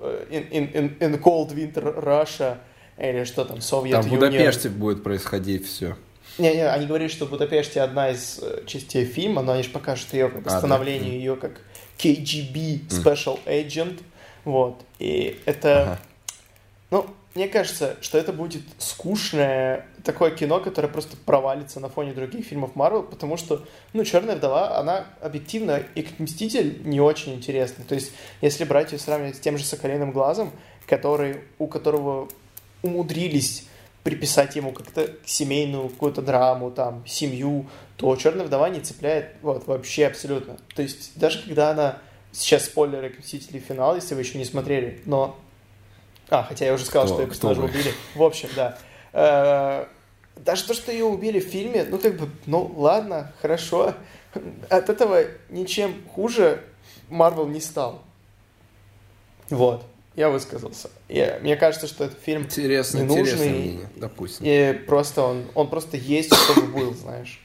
э, in, in- in- Cold Winter Russia, или что там, Совет Там в Будапеште будет происходить все. Не-не, они говорили, что в Будапеште одна из э, частей фильма, но они же покажут ее как бы А, да. становление, ее как KGB Special Agent. Вот. И это... Ага. Ну, мне кажется, что это будет скучное такое кино, которое просто провалится на фоне других фильмов Марвел, потому что, ну, Черная вдова, она объективно и как Мститель не очень интересна. То есть, если брать ее сравнивать с тем же Соколиным глазом, который, у которого умудрились приписать ему как-то семейную какую-то драму, там, семью, то Черная вдова не цепляет вот, вообще абсолютно. То есть, даже когда она... Сейчас спойлеры к Мстителей финал, если вы еще не смотрели, но а, хотя я уже сказал, Кто- что ее персонажа вы? убили. В общем, да. Э, Даже то, что ее убили в фильме, ну как бы, ну ладно, хорошо. От этого ничем хуже Марвел не стал. Вот, я высказался. Я- мне кажется, что этот фильм Интересно, Ненужный. интересное мнение, допустим. и просто он, он просто есть, чтобы был, знаешь.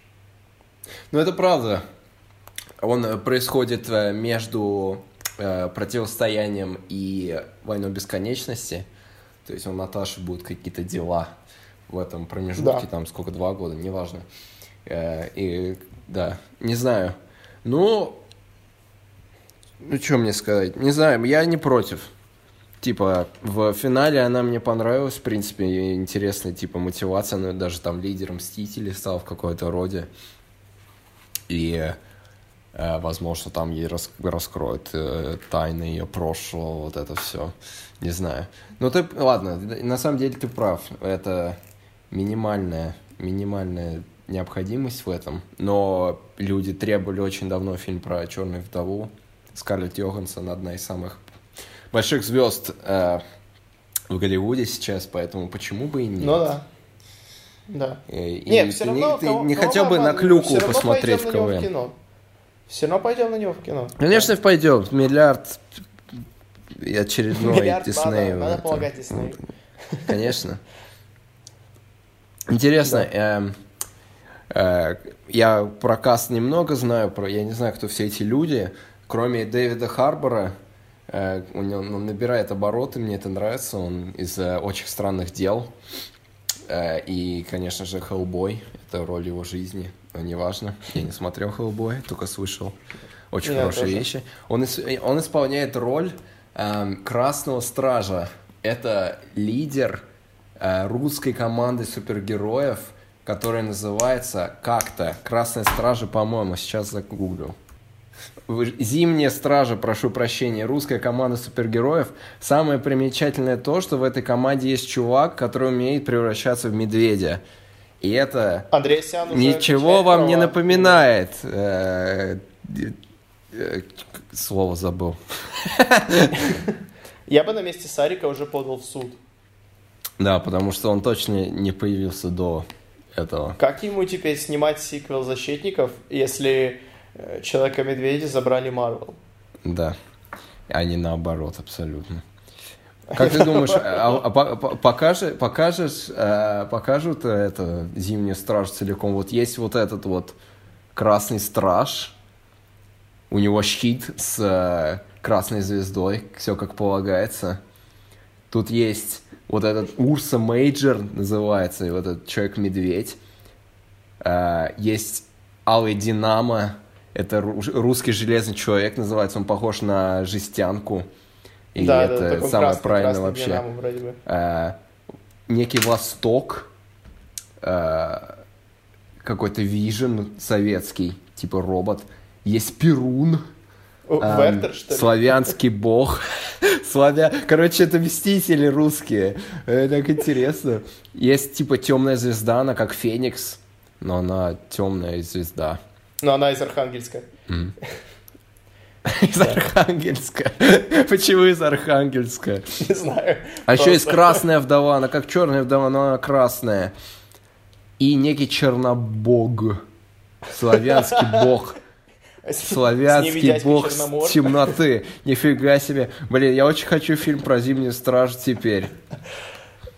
Ну, это правда. Он э, происходит э, между э, противостоянием и войной бесконечности. То есть у Наташи будут какие-то дела в этом промежутке, Да. там сколько, два года, неважно. Э, и да, не знаю. Ну, ну что мне сказать? Не знаю, я не против. Типа, в финале она мне понравилась, в принципе, интересная, типа, мотивация, она даже там лидером Мстителей стал в какой-то роде. И, возможно, там ей рас раскроют э, тайны ее прошлого, вот это все. Не знаю. Ну, ты, ладно, на самом деле ты прав. Это минимальная, минимальная необходимость в этом. Но люди требовали очень давно фильм про черную вдову. Скарлетт Йоханссон одна из самых больших звезд э, в Голливуде сейчас, поэтому почему бы и нет? Ну да. Да. И, Нет, и все равно... не, ты кого- не кого хотел бы на клюку посмотреть в КВН? кино. Все равно пойдем на него в кино. Конечно, пойдем. Миллиард и очередной Миллиард Дисней. надо, надо помогать Диснею. Конечно. Интересно, эм, э, я про каст немного знаю, про, я не знаю, кто все эти люди, кроме Дэвида Харбора, э, у него, он набирает обороты, мне это нравится, он из э, «Очень странных дел», Э, и, конечно же, Хеллбой, это роль его жизни, но неважно, я не смотрел Хеллбой, только слышал очень Я хорошие тоже. вещи. Он, ис- он исполняет роль эм, Красного Стража, это лидер э, русской команды супергероев, которая называется как-то Красная Стража, по-моему, сейчас загуглю. Зимняя стража, прошу прощения, русская команда супергероев. Самое примечательное то, что в этой команде есть чувак, который умеет превращаться в медведя. И это Андрей Сян уже ничего вам не права. напоминает. Э, э, Слово забыл. Я бы на месте Сарика уже подал в суд. Да, потому что он точно не появился до этого. Как ему теперь снимать сиквел «Защитников», если э, Человека-медведя забрали Марвел? Да. А не наоборот, абсолютно. Как ты думаешь, а- а по- по- покажи- покажешь, э, покажут это зимнюю страж целиком? Вот есть вот этот вот красный страж, у него щит с э, красной звездой, все как полагается. Тут есть вот этот Ursa Major называется, и вот этот Человек-медведь. Э, Есть Алый Динамо, это ру- русский железный человек называется, он похож на жестянку. И да, это да, самое красный, правильное красный вообще. Динамо вроде бы. Э, некий Восток, э, какой-то Вижен советский, типа робот. Есть Перун, О, эм, Вертер, что ли? славянский бог. Славя... Короче, это мстители русские. Так интересно. Есть типа темная звезда, она как Феникс, но она темная звезда. Но она из Архангельска. Из Архангельска. Почему из Архангельска? Не знаю. А еще есть красная вдова, она как черная вдова, но она красная. И некий чернобог. Славянский бог. Славянский бог темноты. Нифига себе. Блин, я очень хочу фильм про зимнюю стражу теперь.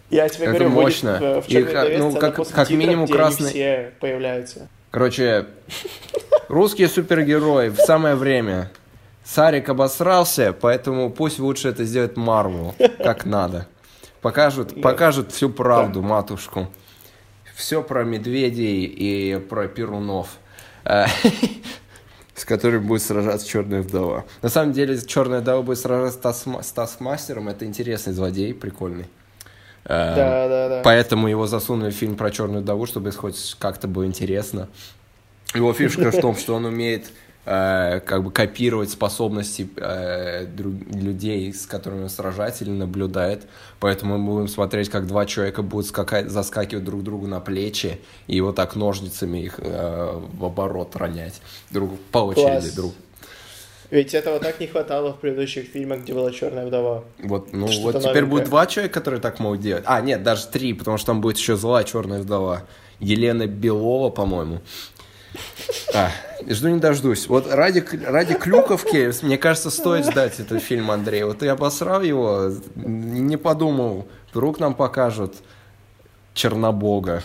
Я тебе Это говорю, мощно. э, в И «Черной как- вдове» ну, как- после как титров, минимум красный- все появляются. Короче, русские супергерои в самое время. Сарик обосрался, поэтому пусть лучше это сделает Марвел, как надо. Покажут, покажут всю правду, матушку. Все про медведей и про перунов, э, с которыми будет сражаться Черная вдова. На самом деле, Черная вдова будет сражаться с Тасма- с Таскмастером. Это интересный злодей, прикольный. Э, Да, да, да. Поэтому его засунули в фильм про черную вдову, чтобы хоть как-то было интересно. Его фишка в том, что он умеет э, как бы копировать способности э, друг- людей, с которыми он сражается или наблюдает. Поэтому мы будем смотреть, как два человека будут скакать, заскакивать друг другу на плечи и вот так ножницами их э, в оборот ронять друг по очереди Класс. друг. Ведь этого так не хватало в предыдущих фильмах, где была черная вдова. Вот, ну Что-то вот теперь новенькое. будет два человека, которые так могут делать. А, нет, даже три, потому что там будет еще злая черная вдова. Елена Белова, по-моему. А, жду не дождусь. Вот ради, ради Клюковки, мне кажется, стоит ждать этот фильм, Андрей. Вот я обосрал его, не подумал, вдруг нам покажут Чернобога.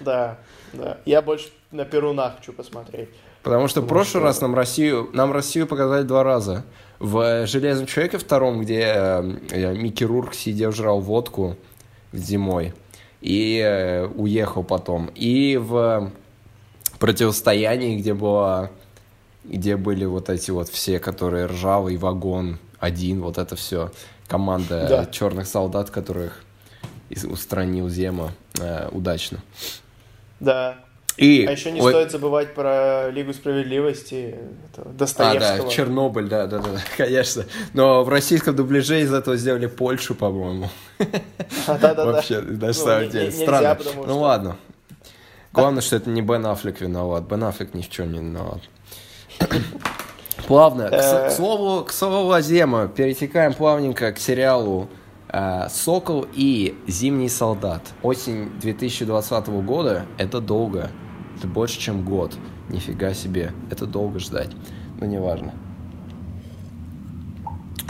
Да, да. Я больше на Перунах хочу посмотреть. Потому что в прошлый раз нам Россию, нам Россию показали два раза. В «Железном человеке» втором, где э, Микки Рурк сидел, жрал водку зимой и э, уехал потом. И в «Противостоянии», где была где были вот эти вот все, которые ржавый вагон, один, вот это все. Команда Да. черных солдат, которых устранил Зема э, удачно. Да. И, А еще не ой, стоит забывать про Лигу справедливости этого А, Достоевского. да, Чернобыль, да, да, да, конечно. Но в российском дубляже из этого сделали Польшу, по-моему. А, да-да-да. Вообще, на Ну, самом не- деле, нельзя, странно. потому Ну что- ладно. Главное, что это не Бен Аффлек виноват. Бен Аффлек ни в чем не виноват. Плавно. К, Э. к слову, к слову о Зема, перетекаем плавненько к сериалу э, «Сокол и Зимний солдат». Осень 2020 года – это долго. Это больше, чем год. Нифига себе. Это долго ждать. Но неважно.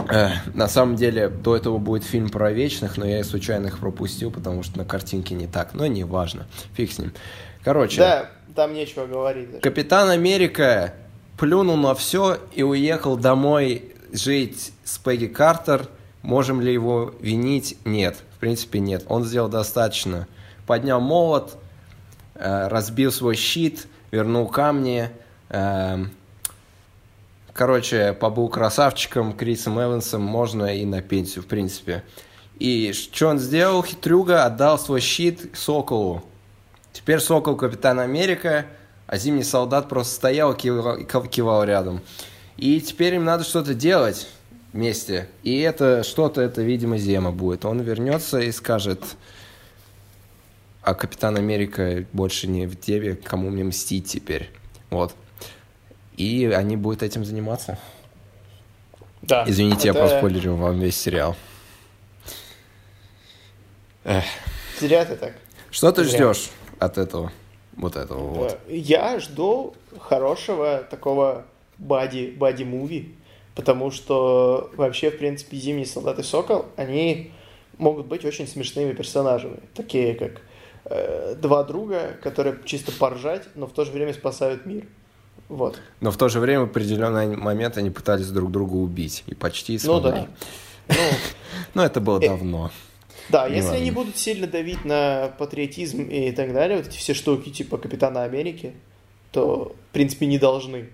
Э, на самом деле, до этого будет фильм про вечных, но я и случайно их пропустил, потому что на картинке не так. Но неважно. Фиг с ним. Короче, Да, там нечего говорить. даже. Капитан Америка плюнул на все и уехал домой жить с Пегги Картер. Можем ли его винить? Нет. В принципе, нет. Он сделал достаточно. Поднял молот, разбил свой щит, вернул камни. эм, Короче, побыл красавчиком Крисом Эвансом, можно и на пенсию, в принципе. И что он сделал, хитрюга, отдал свой щит Соколу. Теперь Сокол Капитан Америка, а Зимний Солдат просто стоял и кивал, кивал рядом. И теперь им надо что-то делать вместе. И это что-то, это, видимо, Зема будет. Он вернется и скажет, а Капитан Америка больше не в тебе, кому мне мстить теперь. Вот. И они будут этим заниматься. Да. Извините, я Это проспойлерил вам весь сериал. Эх. Зря ты так. Что ты Зря. ждешь от этого? Вот этого вот. Э, Я жду хорошего такого бади, бади-муви, потому что вообще, в принципе, Зимний солдат и Сокол, они могут быть очень смешными персонажами, такие как э, два друга, которые чисто поржать, но в то же время спасают мир. Вот. Но в то же время в определенный момент они пытались друг друга убить. И почти Ну смогли. да. Ну, Но это было Э, давно. Да, Не если важно. они будут сильно давить на патриотизм и так далее, вот эти все штуки типа Капитана Америки, то, в принципе, не должны.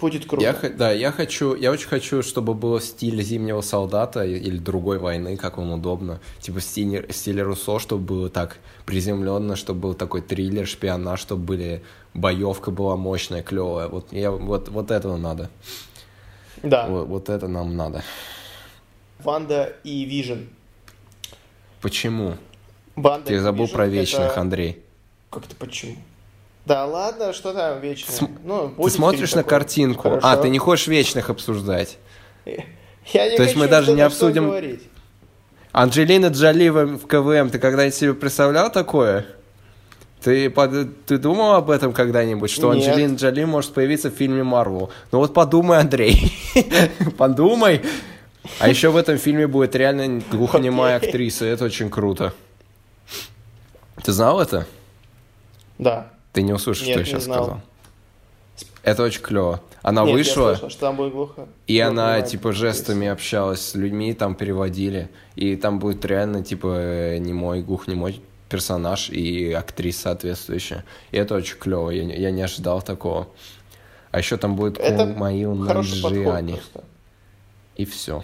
Будет круто. Я, да, я хочу, я очень хочу, чтобы было в стиле Зимнего Солдата или другой войны, как вам удобно. Типа в стиле Руссо, чтобы было так приземленно, чтобы был такой триллер, шпионаж, чтобы были боевка была мощная, клевая. Вот, я, вот, вот этого надо. Да. Вот, вот это нам надо. Ванда и Вижен. Почему? Банда Ты забыл Vision про вечных, это- Андрей. Как это почему? Да ладно, что там вечно? См- Ну, Ты смотришь на такой. картинку. Хорошо. А, ты не хочешь вечных обсуждать. Я не То есть мы даже не обсудим- говорить. Анджелина Джоли в КВМ, ты когда-нибудь себе представлял такое? Ты, под- ты думал об этом когда-нибудь, что Нет. Анджелина Джоли может появиться в фильме Марвел? Ну вот подумай, Андрей. Подумай. А еще в этом фильме будет реально глухонемая актриса, это очень круто. Ты знал это? Да. Ты не услышал, Нет, что я не сейчас знал. сказал. Это очень клево. Она Нет, я вышла, слышал, что там будет глухо. и Ну, она, понимаю, типа, жестами общалась с людьми, там переводили. И там будет реально, типа, э, немой, глухонемой персонаж и актриса соответствующая. И это очень клево. Я, не- я не ожидал такого. А еще там будет Кумаил Нанджиани. И все.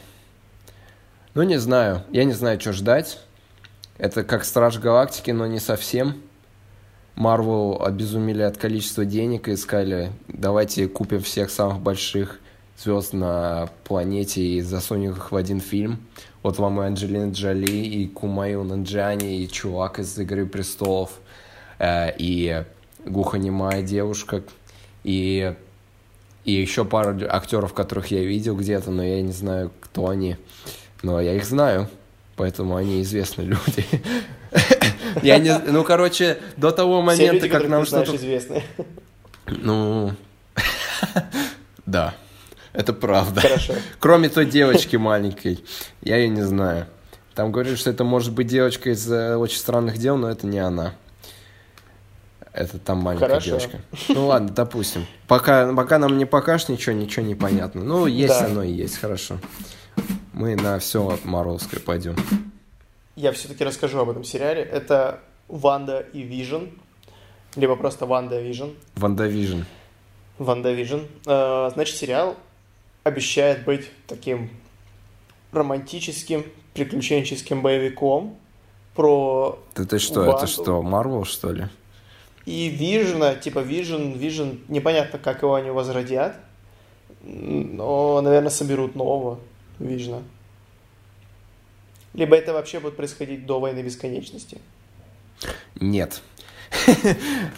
Ну, не знаю. Я не знаю, что ждать. Это как Страж Галактики, но не совсем. Марвел обезумели от количества денег и искали, давайте купим всех самых больших звезд на планете и засунем их в один фильм. Вот вам и Анджелина Джоли, и Кумаил Нанджани, и чувак из «Игры престолов», э, и глухонемая девушка, и, и еще пару актеров, которых я видел где-то, но я не знаю, кто они. Но я их знаю, поэтому они известные люди. Я не... Ну, короче, до того момента, как нам что-то... известны. Ну, да, это правда. Хорошо. Кроме той девочки маленькой, я ее не знаю. Там говорят, что это может быть девочка из э, очень странных дел, но это не она. Это там маленькая Хорошо. девочка. Ну ладно, допустим. Пока, пока нам не покажешь ничего, ничего не понятно. Ну, есть Да. оно и есть, хорошо. Мы на все Марвелское пойдем. Я все-таки расскажу об этом сериале. Это Ванда и Вижн. Либо просто Ванда Вижн. Ванда Вижн. Ванда Вижн. Э, Значит, сериал обещает быть таким романтическим, приключенческим боевиком про Это ты что, Банду. это что, Марвел, что ли? И Вижена, типа Вижен, Вижен, непонятно, как его они возродят, но, наверное, соберут нового Вижена. Либо это вообще будет происходить до Войны Бесконечности. Нет.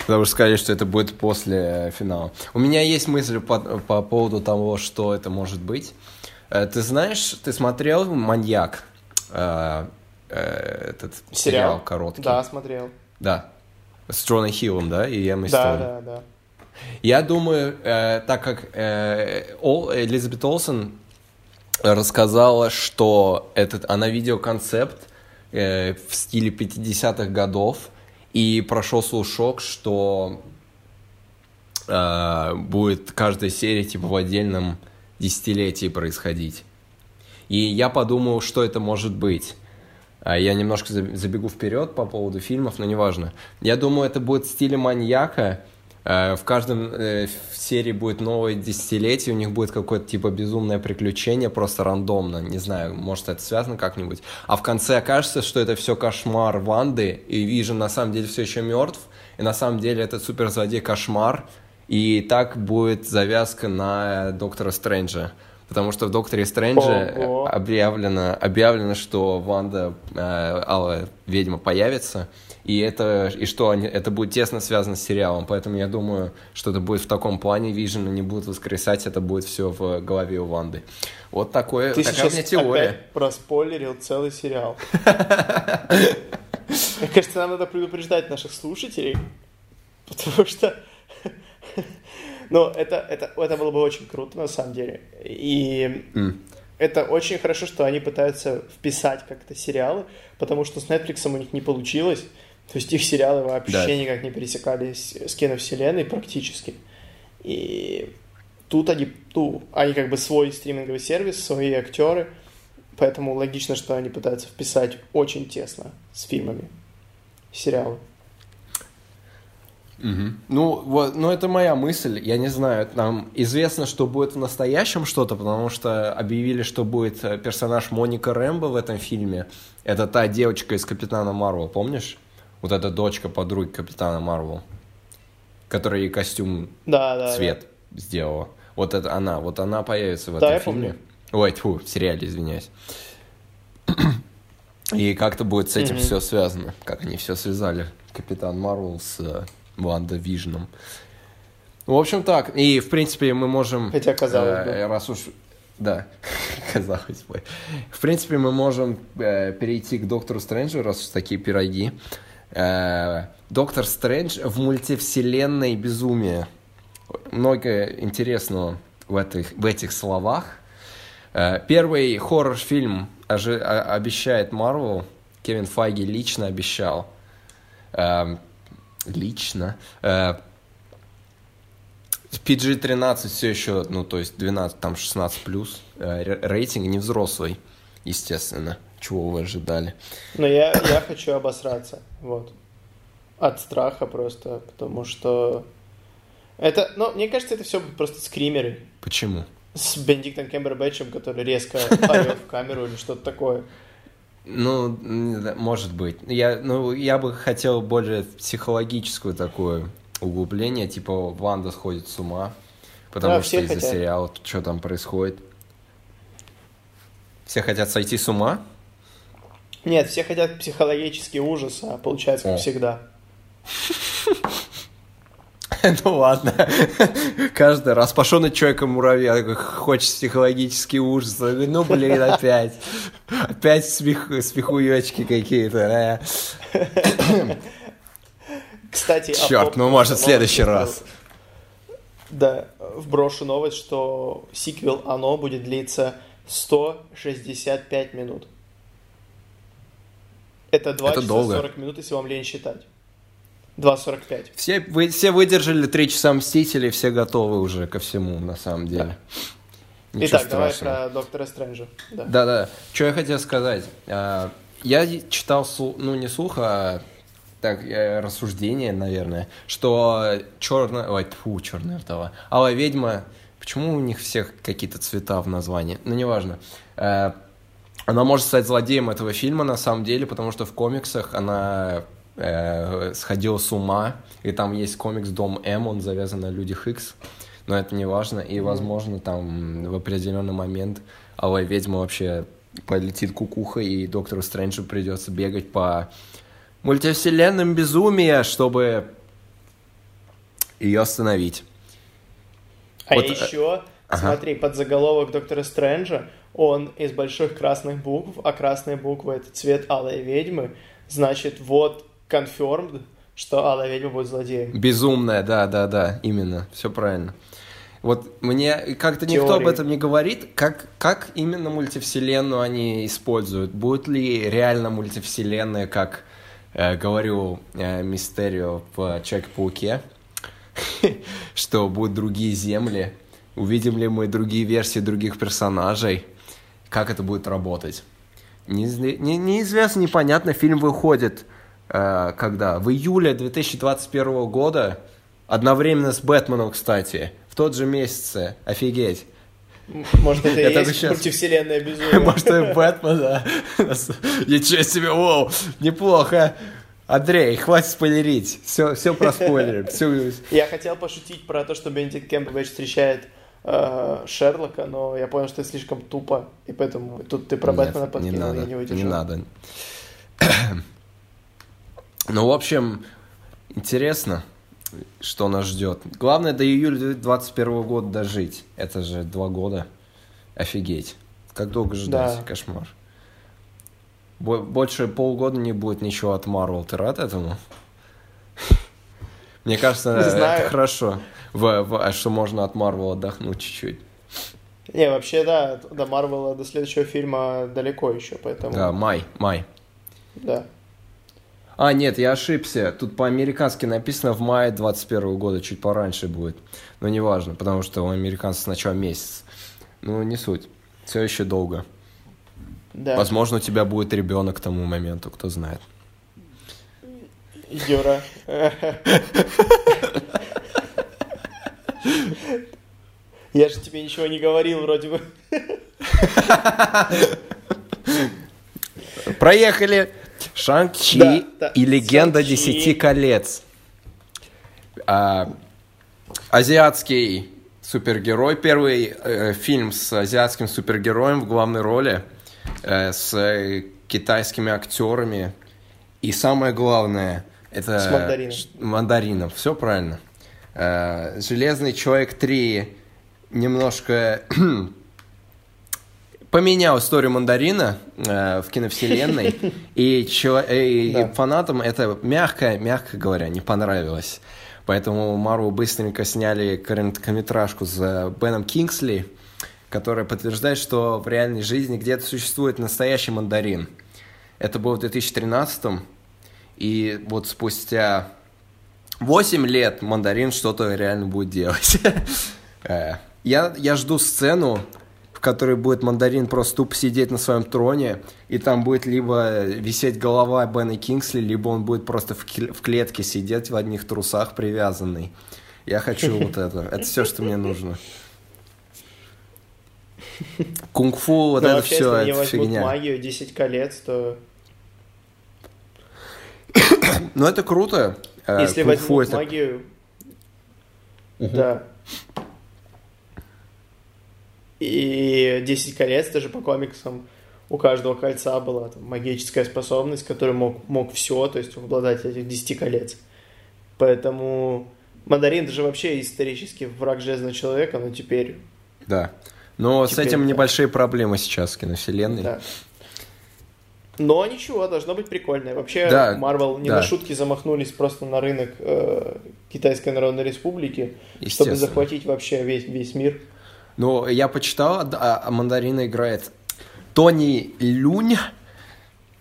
Потому что сказали, что это будет после э, финала. У меня есть мысль по, по поводу того, что это может быть. Э, Ты знаешь, ты смотрел «Маньяк»? Э, Этот сериал, Сериал? короткий. Да, смотрел. Да. С Джоном Хиллом, да? И Эммой Да, да, да. Я думаю, э, так как э, Ол- Элизабет Олсен рассказала, что этот, она видеоконцепт э, в стиле 50-х годов, и прошел слушок, что э, будет каждая серия типа в отдельном десятилетии происходить. И я подумал, что это может быть. А Я немножко заб- забегу вперед по поводу фильмов, но неважно. Я думаю, это будет в стиле маньяка. Э, В каждом э, в серии будет новое десятилетие, у них будет какое-то типа безумное приключение, просто рандомно. Не знаю, может это связано как-нибудь. А в конце окажется, что это все кошмар Ванды, и Вижен на самом деле все еще мертв, и на самом деле это суперзлодей кошмар, и так будет завязка на э, Доктора Стрэнджа. Потому что в Докторе Стрэнджа Ого. объявлено, объявлено, что Ванда, э, Алая ведьма, появится, и это, и что они, это будет тесно связано с сериалом, поэтому я думаю, что это будет в таком плане, Вижена не будут воскресать, это будет все в голове у Ванды. Вот такое, Ты такая у меня теория. опять проспойлерил целый сериал. Мне кажется, нам надо предупреждать наших слушателей, потому что... Ну, это, это, это было бы очень круто, на самом деле. И М. это очень хорошо, что они пытаются вписать как-то сериалы, потому что с Netflix у них не получилось. То есть их сериалы вообще Да. никак не пересекались с киновселенной практически. И тут они, ну, они как бы свой стриминговый сервис, свои актеры, поэтому логично, что они пытаются вписать очень тесно с фильмами сериалы. Ну, вот, ну, это моя мысль. Я не знаю, нам известно, что будет в настоящем что-то, потому что объявили, что будет э, персонаж Моника Рэмбо в этом фильме. Это та девочка из Капитана Марвел, помнишь? Вот эта дочка подруги Капитана Марвел, которая ей костюм Да, да. цвет сделала. Вот это она, вот она появится в Да, этом я фильме. помню. Ой, тьфу, в сериале, извиняюсь. И как-то будет с этим Мгм. все связано. Как они все связали. Капитан Марвел с э, Ванда Вижном. В общем, так. И, в принципе, мы можем... Хотя, казалось бы. э, Раз уж... Да, казалось бы. В принципе, мы можем э, перейти к Доктору Стрэнджу, раз уж такие пироги. Э, Доктор Стрэндж в мультивселенной безумие. Много интересного в этих, в этих словах. Э, Первый хоррор-фильм обещает Марвел. Кевин Файги лично обещал. Эм, Лично. Э, PG-13 все еще, ну, то есть 12, там 16 плюс. Э, ре- Рейтинг не взрослый, естественно. Чего вы ожидали? Но я, я хочу обосраться, вот. От страха просто, потому что... Это, ну, мне кажется, это все просто скримеры Почему? с Бенедиктом Кембербэтчем, который резко орет в камеру или что-то такое. Ну, может быть. Я, ну, я бы хотел более психологическую такое углубление, типа Ванда сходит с ума, потому Да, что из-за хотят. сериала что там происходит. Все хотят сойти с ума? Нет, все хотят психологический ужас, а получается как всегда. Ну ладно. Каждый раз пошел на человека-муравья, такой, хочет психологический ужас. Ну, блин, опять. Опять смех, смехуёчки какие-то. Кстати, а Черт, ну, может, в следующий раз. Да, вброшу новость, что сиквел «Оно» будет длиться 165 минут. Это 2 Это часа долго. 40 минут, если вам лень считать. 2.45. Все, вы, все выдержали три часа Мстителей, все готовы уже ко всему, на самом деле. Ничего Итак, давай страшного. про Доктора Стрэнджа. Да. Да-да, что я хотел сказать. А, Я читал, ну не слух, а так, э, рассуждение, наверное, что черная, ой, тьфу, черная вдова, Алая ведьма Почему у них всех какие-то цвета в названии? Ну, неважно. Э, она может стать злодеем этого фильма на самом деле, потому что в комиксах она э, сходила с ума, и там есть комикс «Дом М», он завязан на людях X, но это не важно, и, возможно, там в определенный момент Алая Ведьма вообще полетит кукуха, и Доктору Стрэнджу придется бегать по мультивселенным безумия, чтобы ее остановить. А Вот, э, еще, ага. смотри, под заголовок Доктора Стрэнджа, он из больших красных букв, а красные буквы это цвет алой ведьмы, значит, вот confirmed, что алая ведьма будет злодеем. Безумная, да, да, да, именно, все правильно. Вот мне как-то никто об этом не говорит, как, как именно мультивселенную они используют. Будет ли реально мультивселенная, как э, говорил э, Мистерио в Человеке-пауке, что будут другие земли, увидим ли мы другие версии других персонажей, как это будет работать. Неизвестно, непонятно, фильм выходит когда? В июле 2021 года, одновременно с Бэтменом, кстати, в тот же месяце, офигеть. Может, это и Это есть сейчас- мультивселенная безумие. Может, и Бэтмен, да? Ничего себе, вау, неплохо. Андрей, хватит спойлерить, все, все проспойлерим, все, Я хотел пошутить про то, что Бенедикт Кэмбербэтч встречает э, Шерлока, но я понял, что это слишком тупо, и поэтому тут ты про Бэтмена не подкинул, надо, я не не выдержал. надо. Ну, в общем, интересно, что нас ждет. Главное до июля 2021 года дожить. Это же два года. Офигеть. Как долго ждать? Да. Кошмар. Бо- Больше полгода не будет ничего от Marvel. Ты рад этому? Мне кажется, это хорошо. В- в- а что можно от Marvel отдохнуть чуть-чуть. Не, вообще, да, до Марвела, до следующего фильма далеко еще, поэтому... Да, май, май. да. А, нет, я ошибся. Тут по-американски написано в мае 21 года, чуть пораньше будет. Но неважно, потому что у американцев сначала месяц. Ну, не суть. Все еще долго. Да. Возможно, у тебя будет ребенок к тому моменту, кто знает. Юра. Я же тебе ничего не говорил, вроде бы. Проехали! Шанг-Чи Да, да. и Легенда Шанг-Чи. Десяти колец. А, азиатский супергерой. Первый э, фильм с азиатским супергероем в главной роли. э, с китайскими актерами. И самое главное, это... С мандарином. Мандарином, все правильно. Э, Железный человек 3 немножко поменял историю мандарина э, в киновселенной, и, чело- и Да. фанатам это мягко, мягко говоря, не понравилось. Поэтому Марвел быстренько сняли короткометражку с Беном Кингсли, которая подтверждает, что в реальной жизни где-то существует настоящий мандарин. Это было в 2013 и вот спустя 8 лет мандарин что-то реально будет делать. Э, Я, я жду сцену, которой будет мандарин просто тупо сидеть на своем троне, и там будет либо висеть голова Бена Кингсли, либо он будет просто в, кл- в клетке сидеть в одних трусах привязанный. Я хочу вот это. Это все, что мне нужно. Кунг-фу, вот Но это вообще, все, если это возьмут фигня. магию 10 колец, то... Ну, это круто. Э, Если возьмут это- магию... Да. И 10 колец, даже по комиксам, у каждого кольца была там, магическая способность, который мог, мог все, то есть обладать этих 10 колец. Поэтому мандарин же вообще исторически враг железного человека, но теперь... Да. Но с Теперь этим да. небольшие проблемы сейчас в киновселенной. Да. Но ничего, должно быть прикольно. Вообще, Да, Marvel не да. на шутки замахнулись просто на рынок э, Китайской Народной Республики, чтобы захватить вообще весь, весь мир. Ну, я почитал, а, а мандарина играет Тони Люнь,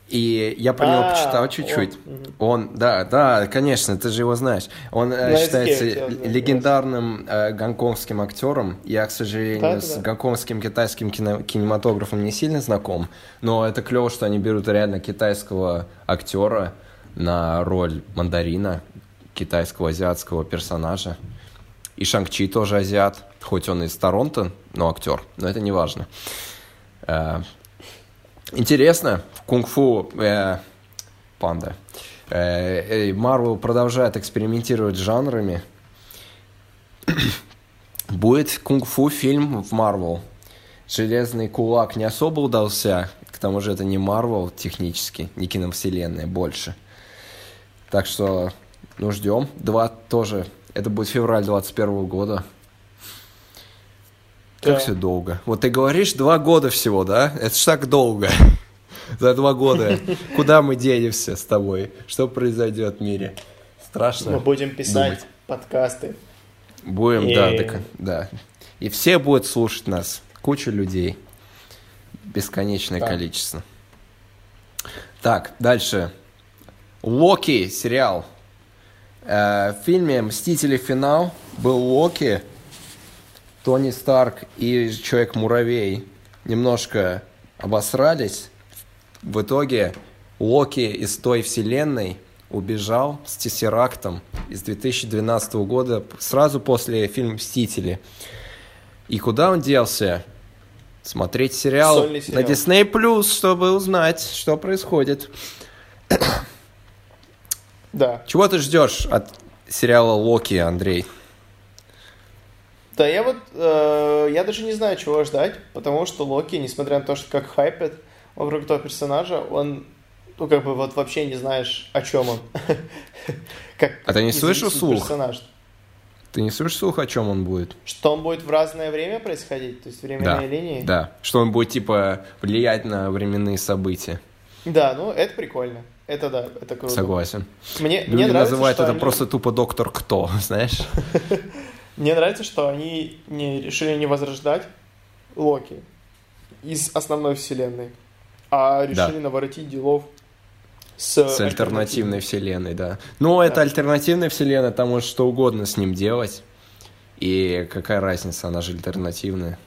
и я про него А, почитал чуть-чуть. он, да, да, конечно, ты же его знаешь. Он э, считается легендарным э, гонконгским актером. Я, к сожалению, с гонконгским китайским кинематографом не сильно знаком, но это клево, что они берут реально китайского актера на роль мандарина, китайского азиатского персонажа. И Шанг-Чи тоже азиат. Хоть он из Торонто, но актер, но это не важно. Э, интересно, кунг-фу э, панда. Марвел продолжает экспериментировать с жанрами. Будет кунг-фу фильм в Марвел. Железный кулак не особо удался, к тому же это не Марвел технически, не киновселенная больше. Так что, ну, ждем. Два тоже. Это будет февраль 21 года. Как да. все долго. Вот ты говоришь, два года всего, да? Это ж так долго. За два года. Куда мы денемся с тобой? Что произойдет в мире? Страшно. Мы будем писать думать. подкасты. Будем, И... да, так, да. И все будут слушать нас. Куча людей. Бесконечное да. количество. Так, дальше. Локи сериал. Э, в фильме «Мстители. Финал» был Локи, Тони Старк и Человек-муравей немножко обосрались. В итоге Локи из той вселенной убежал с Тессерактом из 2012 года, сразу после фильма «Мстители». И куда он делся? Смотреть сериал, сериал. на Disney Plus, чтобы узнать, что происходит. Да. Чего ты ждешь от сериала Локи, Андрей? Да, я вот, э, я даже не знаю, чего ждать, потому что Локи, несмотря на то, что как хайпит вокруг того персонажа, он, ну, как бы вот вообще не знаешь, о чем он. как а ты не слышал слух? Персонаж. Ты не слышишь слух, о чем он будет? Что он будет в разное время происходить, то есть временные да, линии? Да, что он будет, типа, влиять на временные события. Да, ну, это прикольно. Это да, это круто. Согласен. Мне, Люди мне нравится, называют это они... просто тупо доктор кто, знаешь? Мне нравится, что они не решили не возрождать Локи из основной вселенной, а решили да. наворотить делов с, с альтернативной вселенной, да. Ну, да. это альтернативная вселенная, там может что угодно с ним делать. И какая разница, она же альтернативная.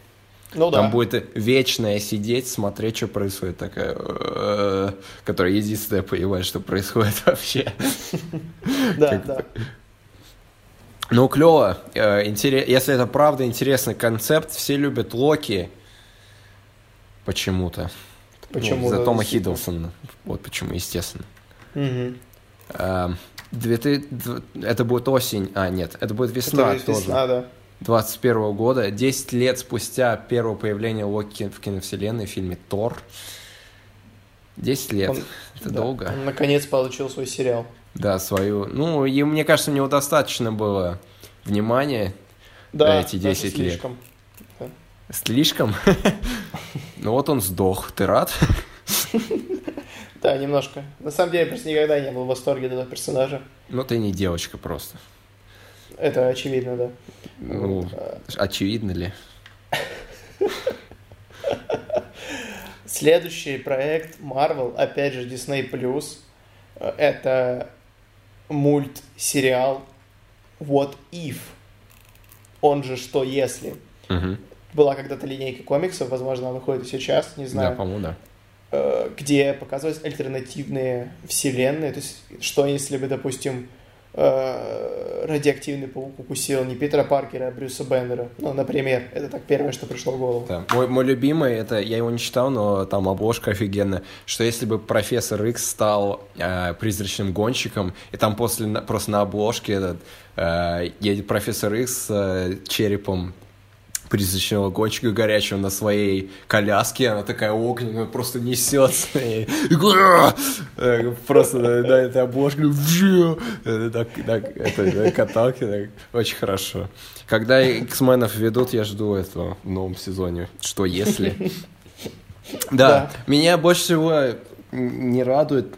Ну, Там да. будет вечная сидеть, смотреть, что происходит, такая, э, которая единственная понимает, что происходит вообще. Да, да. Ну, клево. Э, если это правда интересный концепт, все любят Локи почему-то. Почему? Ну, за Тома Хиддлсона. Вот почему, естественно. Угу. Это будет осень. А, нет, это будет весна тоже. Весна, да. 21 года, 10 лет спустя первого появления Локи в киновселенной в фильме «Тор». 10 лет. Он, Это да, долго. Он наконец получил свой сериал. Да, свою. Ну, и мне кажется, у него достаточно было внимания да, эти 10 лет. Слишком. Да. Слишком? Ну вот он сдох. Ты рад? Да, немножко. На самом деле, я просто никогда не был в восторге этого персонажа. Ну, ты не девочка просто. Это очевидно, да. Ну, очевидно ли? Следующий проект Marvel, опять же Disney+, это мультсериал What If, он же Что Если. Угу. Была когда-то линейка комиксов, возможно, она выходит сейчас, не знаю. Да, по-моему, да. Э, где показывались альтернативные вселенные, то есть что если бы, допустим, Э, радиоактивный паук укусил не Питера Паркера, а Брюса Беннера. Ну, например, это так первое, что пришло в голову. Да. Мой, мой любимый, это я его не читал, но там обложка офигенная, что если бы профессор Икс стал э, призрачным гонщиком, и там после просто на обложке этот э, едет профессор Икс с э, черепом призрачного гонщика горячего на своей коляске, она такая огненная, просто несется. Просто на этой обложке это каталки, очень хорошо. Когда X-менов ведут, я жду этого в новом сезоне. Что если? Да, меня больше всего не радует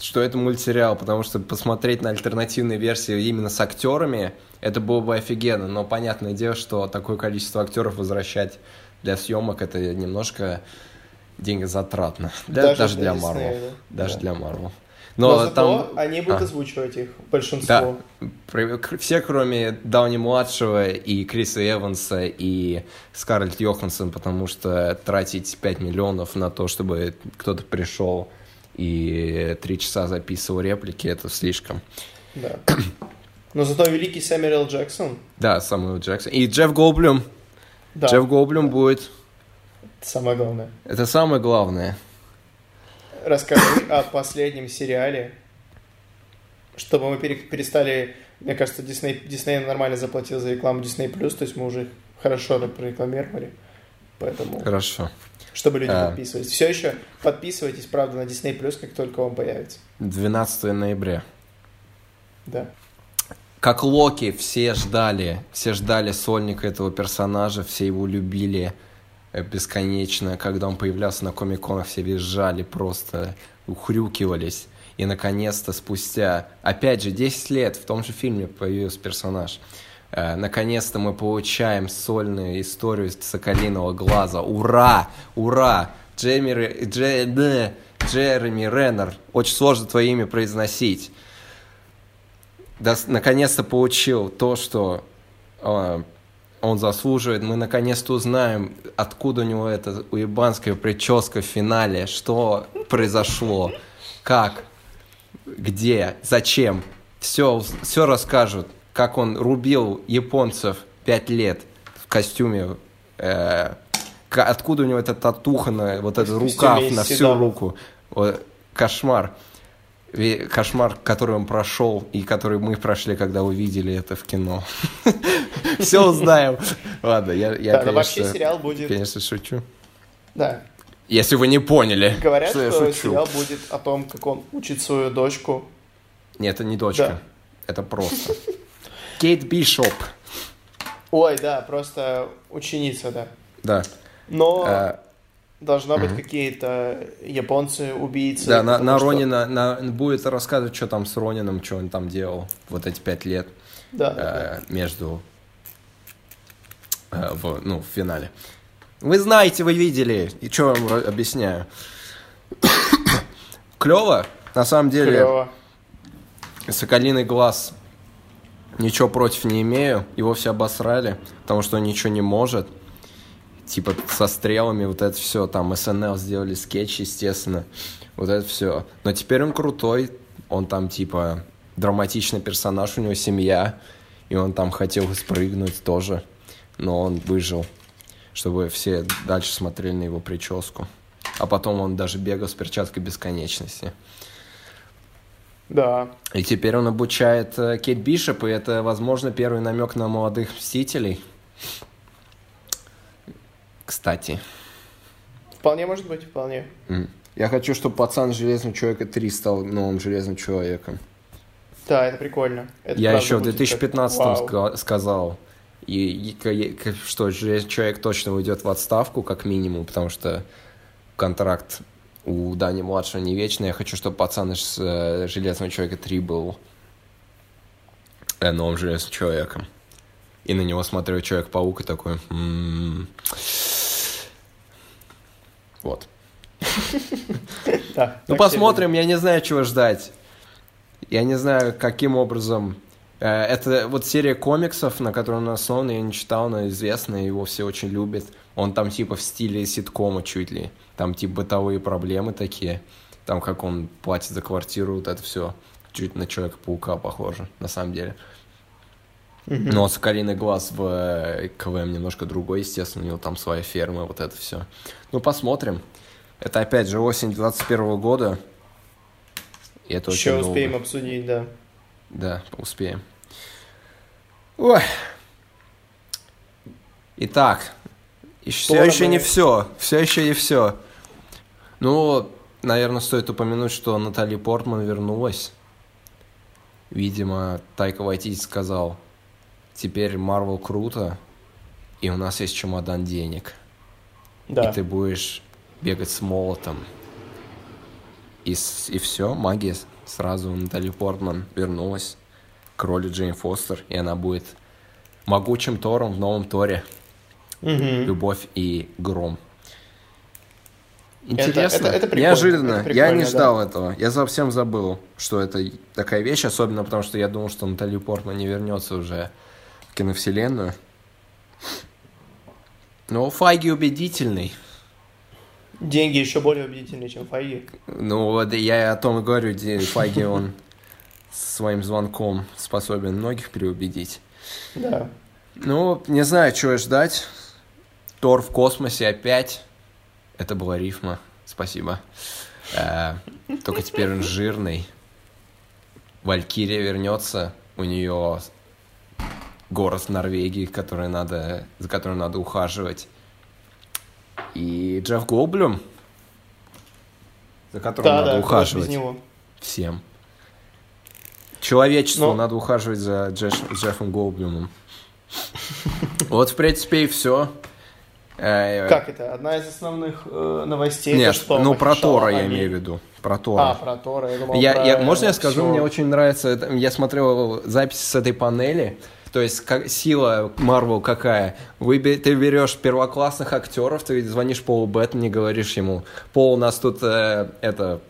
что это мультсериал, потому что посмотреть на альтернативные версии именно с актерами, это было бы офигенно, но понятное дело, что такое количество актеров возвращать для съемок, это немножко деньгозатратно. Для, даже, даже для Марвел. Да? Даже да. для Марвел. Но, Но зато там... они будут а. озвучивать их, большинство. Да. Все, кроме Дауни-младшего и Криса Эванса и Скарлетт Йоханссон, потому что тратить 5 миллионов на то, чтобы кто-то пришел и три часа записывал реплики, это слишком. Да. Но зато великий Сэмюэл Джексон. Да, Сэмюэл Джексон. И Джефф Голблюм Да, Джефф Голблюм будет... это самое главное. Это самое главное. Расскажи о последнем сериале, чтобы мы пере- перестали... Мне кажется, Дисней, Дисней нормально заплатил за рекламу Disney+, то есть мы уже хорошо прорекламировали. Поэтому, Хорошо. Чтобы люди А. подписывались. Все еще подписывайтесь, правда, на Disney+, как только он появится. 12 ноября. Да. Как Локи все ждали, все ждали сольника этого персонажа, все его любили э, бесконечно. Когда он появлялся на комик-конах, все визжали, просто ухрюкивались. И, наконец-то, спустя, опять же, 10 лет в том же фильме появился персонаж. Э, Наконец-то мы получаем сольную историю Соколиного Глаза. Ура! Ура! Джейми, Ре- Дже- Дэ, Джереми Реннер. Очень сложно твое имя произносить. Дос- наконец-то получил то, что э, он заслуживает. Мы наконец-то узнаем, откуда у него эта уебанская прическа в финале, что произошло, как, где, зачем. Все, все расскажут, как он рубил японцев пять лет в костюме. э, откуда у него эта татуха на вот этот рукав на всю руку. Вот, кошмар. Кошмар, который он прошел и который мы прошли, когда увидели это в кино. Все узнаем. Ладно, я, я Да, но вообще конечно, сериал будет... конечно, шучу. Да. Если вы не поняли, Говорят, что что сериал будет о том, как он учит свою дочку. Нет, это не дочка. Да. Это просто. Кейт Бишоп. Ой, да, просто ученица, да. Да. Но Э, должна быть какие-то японцы, убийцы. Да, на, на что- Ронина на, будет рассказывать, что там с Ронином, что он там делал вот эти пять лет Да, да, да. э, между э, в, ну, в финале. Вы знаете, вы видели, и что вам объясняю. Клево, на самом деле. Клево. Соколиный глаз. Ничего против не имею. Его все обосрали, потому что он ничего не может. Типа со стрелами, вот это все. Там СНЛ сделали скетч, естественно. Вот это все. Но теперь он крутой. Он там типа драматичный персонаж, у него семья. И он там хотел спрыгнуть тоже. Но он выжил. Чтобы все дальше смотрели на его прическу. А потом он даже бегал с перчаткой бесконечности. Да. И теперь он обучает э, Кейт Бишоп, и это, возможно, первый намек на молодых мстителей. Кстати. Вполне может быть, вполне. Я хочу, чтобы пацан Железного Человека 3 стал новым Железным Человеком. Да, это прикольно. Это Я еще в будет 2015 как- сказал, и, и и что Железный Человек точно уйдет в отставку, как минимум, потому что контракт у Дани младшего не вечный. Я хочу, чтобы пацан из э, Железного Человека 3 был э, новым Железным Человеком. И на него смотрел Человек-паук и такой... «М-м-м». Вот. Ну, посмотрим, я не знаю, чего ждать. Я не знаю, каким образом... Э, Это вот серия комиксов, на которой он основан, я не читал, но известная, его все очень любят. Он там типа в стиле ситкома чуть ли. Там типа бытовые проблемы такие. Там как он платит за квартиру, вот это все. Чуть на Человека-паука похоже, на самом деле. Но Соколиный глаз в э, КВМ немножко другой, естественно, у него там своя ферма, вот это все. Ну, посмотрим. Это опять же осень 21 года. И это Еще очень успеем долго. обсудить, да. Да, успеем. Ой. Итак, все еще не все. Все еще не все. Ну, наверное, стоит упомянуть, что Натали Портман вернулась. Видимо, Тайка Вайтити сказал, теперь Марвел круто, и у нас есть чемодан денег. Да. И ты будешь бегать с молотом. И, и все, магия сразу Натали Портман вернулась к роли Джейн Фостер, и она будет могучим Тором в новом Торе. Мгм. Любовь и гром. Это- Интересно, это- это прикольно, неожиданно. это я не ждал этого. Я совсем забыл, что это такая вещь, особенно потому что я думал, что Натали Портман не вернется уже в киновселенную. Но Файги убедительный. Деньги еще более убедительные, чем Файги. Ну, вот я о том и говорю, Файги, он своим звонком способен многих переубедить. Да. Ну, не знаю, чего ждать. Тор в космосе опять. Это была рифма. Спасибо. Э, только теперь он жирный. Валькирия вернется. У нее город Норвегии, который надо, за которым надо ухаживать. И Джефф Голблюм, за которым Да, надо да, ж без ухаживать. него. Всем. Человечеству Но- надо ухаживать за Джеш- Джеффом Голблюмом. Вот, в принципе, и все. Как это? Одна из основных э, новостей. Нет, что, ну про Тора я имею в виду. Про Тора. А, про Тора. Я думал, Я, про я, можно я скажу, всё. мне очень нравится, я смотрел запись с этой панели, то есть как, сила Марвел какая? Вы, ты берешь первоклассных актеров, ты звонишь Полу Беттани, говоришь ему, Пол, у нас тут э, это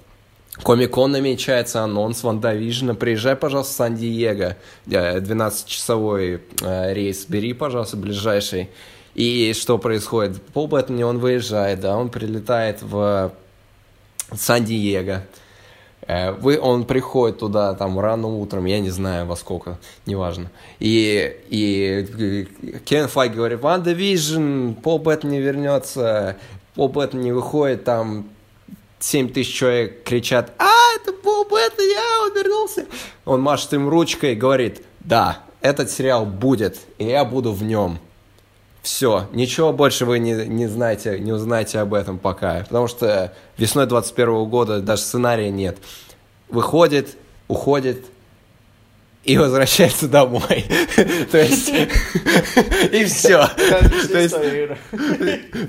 Комик-кон намечается, анонс Ванда Вижна. Приезжай, пожалуйста, в Сан-Диего. Э, 12-часовой э, рейс бери, пожалуйста, ближайший. И что происходит? Пол Беттани, он выезжает, да, он прилетает в Сан-Диего. Э, Вы, он приходит туда там рано утром, я не знаю во сколько, неважно. И, и Кевин Файги говорит, WandaVision, Пол Беттани вернется, Пол Беттани выходит, там 7 тысяч человек кричат, а, это Пол Беттани, а, он вернулся. Он машет им ручкой и говорит, да, этот сериал будет, и я буду в нем. Все, ничего больше вы не, не знаете, не узнаете об этом пока. Потому что весной 21 года даже сценария нет. Выходит, уходит и возвращается домой. То есть, и все.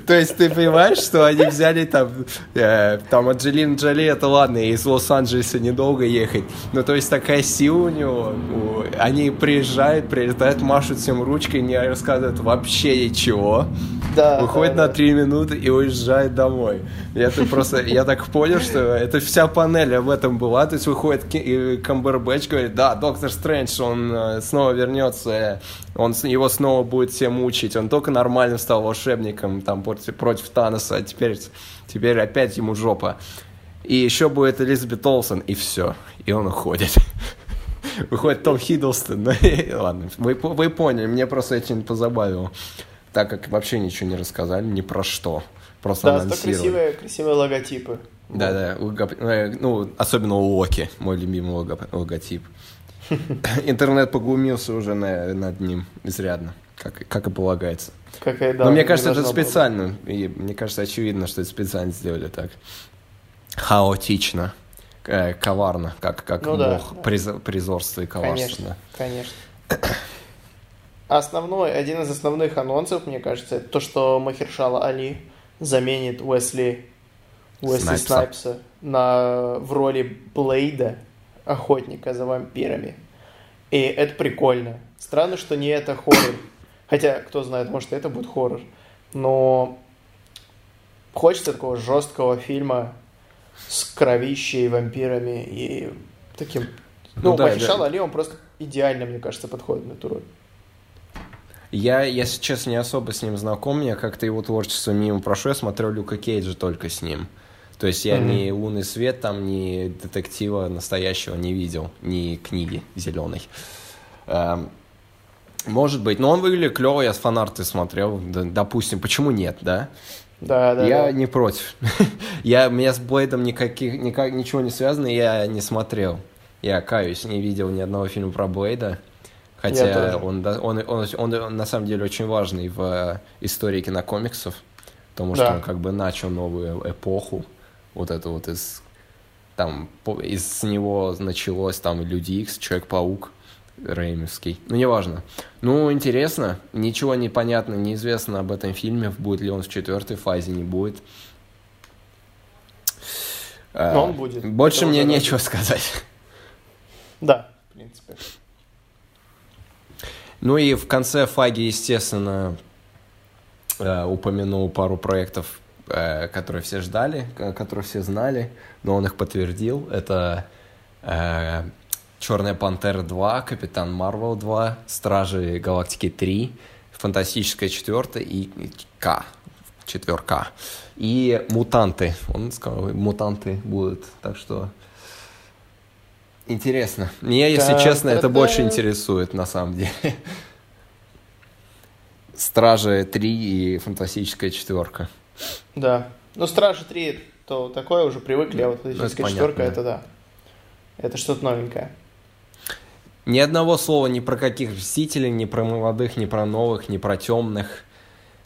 То есть, ты понимаешь, что они взяли там, э, там Анджелина Джоли, это ладно, из Лос-Анджелеса недолго ехать. Ну, то есть такая сила у него. они приезжают, прилетают, машут всем ручкой, не рассказывают вообще ничего. Да, Выходит на три минуты и уезжает домой. Я просто, я так понял, что это вся панель об этом была. То есть выходит и Камбербэтч, говорит, да, Доктор Стрэндж, он э, снова вернется, он, его снова будет всем мучить. Он только нормальным стал волшебником там против, против Таноса, а теперь, теперь опять ему жопа. И еще будет Элизабет Олсен, и все. И он уходит. Выходит Том Хиддлстон. Ну, ладно, вы, вы поняли, мне просто очень позабавило. Так как вообще ничего не рассказали, ни про что. Просто Да, красивые, красивые логотипы. Да, да, э, ну, особенно у Локи, мой любимый лого- логотип. Интернет поглумился уже на- над ним изрядно, как, как и полагается. Как и, да, Но мне не кажется, это должно было. специально. И мне кажется, очевидно, что это специально сделали так. Хаотично. э, коварно, как, как Ну да, бог да. приз- призорства и коварства. Конечно, конечно. Основной, один из основных анонсов, мне кажется, это то, что Махершала Али заменит Уэсли, Уэсли Снайпса. Снайпса на, в роли Блейда, охотника за вампирами. И это прикольно. Странно, что не это хоррор. Хотя, кто знает, может, это будет хоррор. Но хочется такого жесткого фильма с кровищей, вампирами и таким... Ну Ну, да, Махершала да. Али, он просто идеально, мне кажется, подходит на эту роль. Я, если честно, не особо с ним знаком, я как-то его творчество мимо прошу, я смотрел Люка Кейджа только с ним. То есть я Мгм. ни «Лунный свет», там, ни детектива настоящего не видел, ни книги зеленой. Эм, Может быть, но он выглядит клево, я с фанарты смотрел, допустим, почему нет, да? Да, да, я да. не против. я, у меня с Блейдом никаких, никак, ничего не связано, я не смотрел. Я каюсь, не видел ни одного фильма про Блейда. Хотя он, он, он, он, он на самом деле очень важный в э, истории кинокомиксов, потому что Да. он как бы начал новую эпоху, вот это вот из там из него началось там Люди Икс, Человек-паук, Реймовский. Ну, неважно. Ну, интересно. Ничего не понятно, неизвестно об этом фильме. Будет ли он в четвертой фазе, не будет. Но он будет. Больше Это мне нечего сказать. Да, в принципе. Ну и в конце Фаги, естественно, э, упомянул пару проектов, э, которые все ждали, которые все знали, но он их подтвердил. Это э, Черная Пантера 2, Капитан Марвел 2, Стражи Галактики 3, Фантастическая четвертая и К, четверка. И Мутанты. Он сказал, Мутанты будут, так что... Интересно. Меня, если честно, это больше интересует, на самом деле. Стражи 3 и Фантастическая четверка. Да. Ну, Стражи 3 то такое уже привыкли, а вот Фантастическая Ну, четверка это да. Это что-то новенькое. Ни одного слова ни про каких Мстителей, ни про молодых, ни про новых, ни про темных,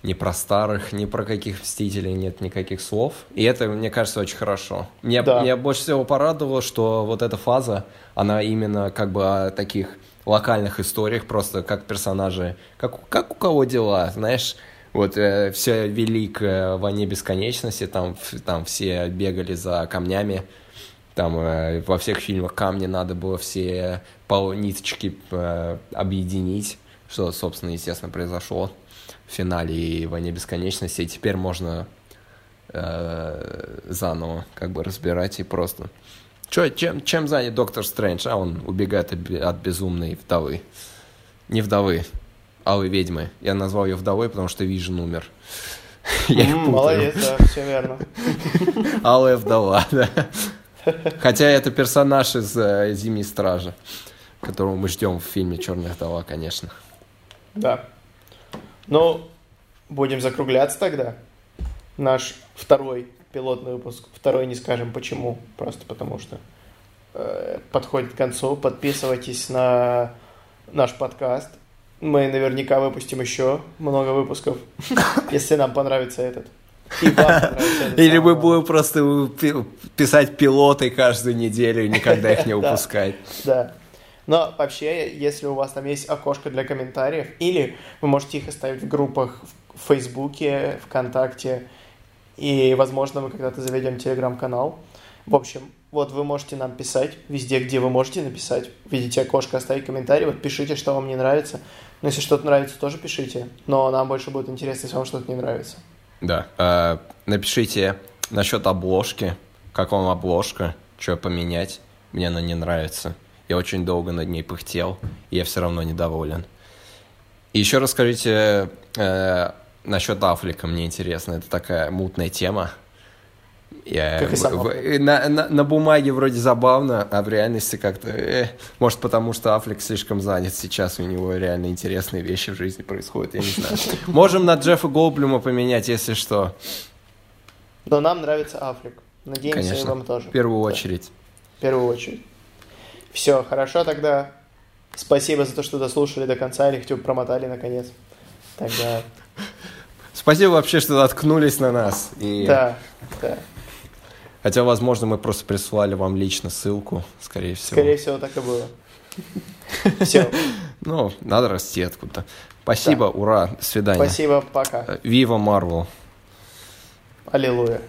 ни про старых, ни про каких Мстителей нет никаких слов. И это, мне кажется, очень хорошо. Мне, Да. меня больше всего порадовало, что вот эта фаза, она именно как бы о таких локальных историях, просто как персонажи, как, как у кого дела, знаешь, вот все великое войне бесконечности, там, ф- там все бегали за камнями, там э, во всех фильмах камни надо было все по ниточки э, объединить, что, собственно, естественно, произошло в финале и «Войне бесконечности». И теперь можно э, заново как бы разбирать и просто... Чё, чем, чем занят Доктор Стрэндж? А он убегает от, бе- от безумной вдовы. Не вдовы, алой ведьмы. Я назвал ее вдовой, потому что Вижн умер. Я их путаю. Молодец, да, все верно. Алая вдова, да. Хотя это персонаж из э, Зимней Стражи, которого мы ждем в фильме Черная вдова, конечно. Да. Ну, будем закругляться тогда. Наш второй пилотный выпуск. Второй не скажем почему, просто потому что э, подходит к концу. Подписывайтесь на наш подкаст. Мы наверняка выпустим еще много выпусков, если нам понравится этот. Или мы будем просто пи- писать пилоты каждую неделю и никогда их не Да. выпускать. Да. Но вообще, если у вас там есть окошко для комментариев, или вы можете их оставить в группах в Фейсбуке, ВКонтакте, и, возможно, мы когда-то заведем телеграм-канал. В общем, вот вы можете нам писать везде, где вы можете написать. Видите окошко, оставить комментарий, вот пишите, что вам не нравится. Но если что-то нравится, тоже пишите. Но нам больше будет интересно, если вам что-то не нравится. Да. Э, Напишите насчет обложки. Как вам обложка? Что поменять? Мне она не нравится. Я очень долго над ней пыхтел, и я все равно недоволен. И еще расскажите э, насчет Афлика, мне интересно. Это такая мутная тема. Я- и в- на, на- на бумаге вроде забавно, а в реальности как-то... э, может, потому что Аффлек слишком занят сейчас, у него реально интересные вещи в жизни происходят, я не знаю. Можем на Джеффа Голблюма поменять, если что. Но нам нравится Африк. Надеемся, и Конечно. вам тоже. В первую Да. очередь. В первую очередь. Все, хорошо тогда. Спасибо за то, что дослушали до конца или хотя бы промотали наконец. Тогда, Спасибо вообще, что наткнулись на нас. И... да, да. Хотя, возможно, мы просто прислали вам лично ссылку, скорее всего. Скорее всего, так и было. Все, Ну, надо расти откуда-то. Спасибо, ура, до свидания. спасибо, пока. Вива Марвел. Аллилуйя.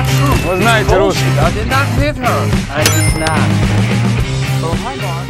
not true. It was nice, Russian. I did not hit her. I did not. Oh my god.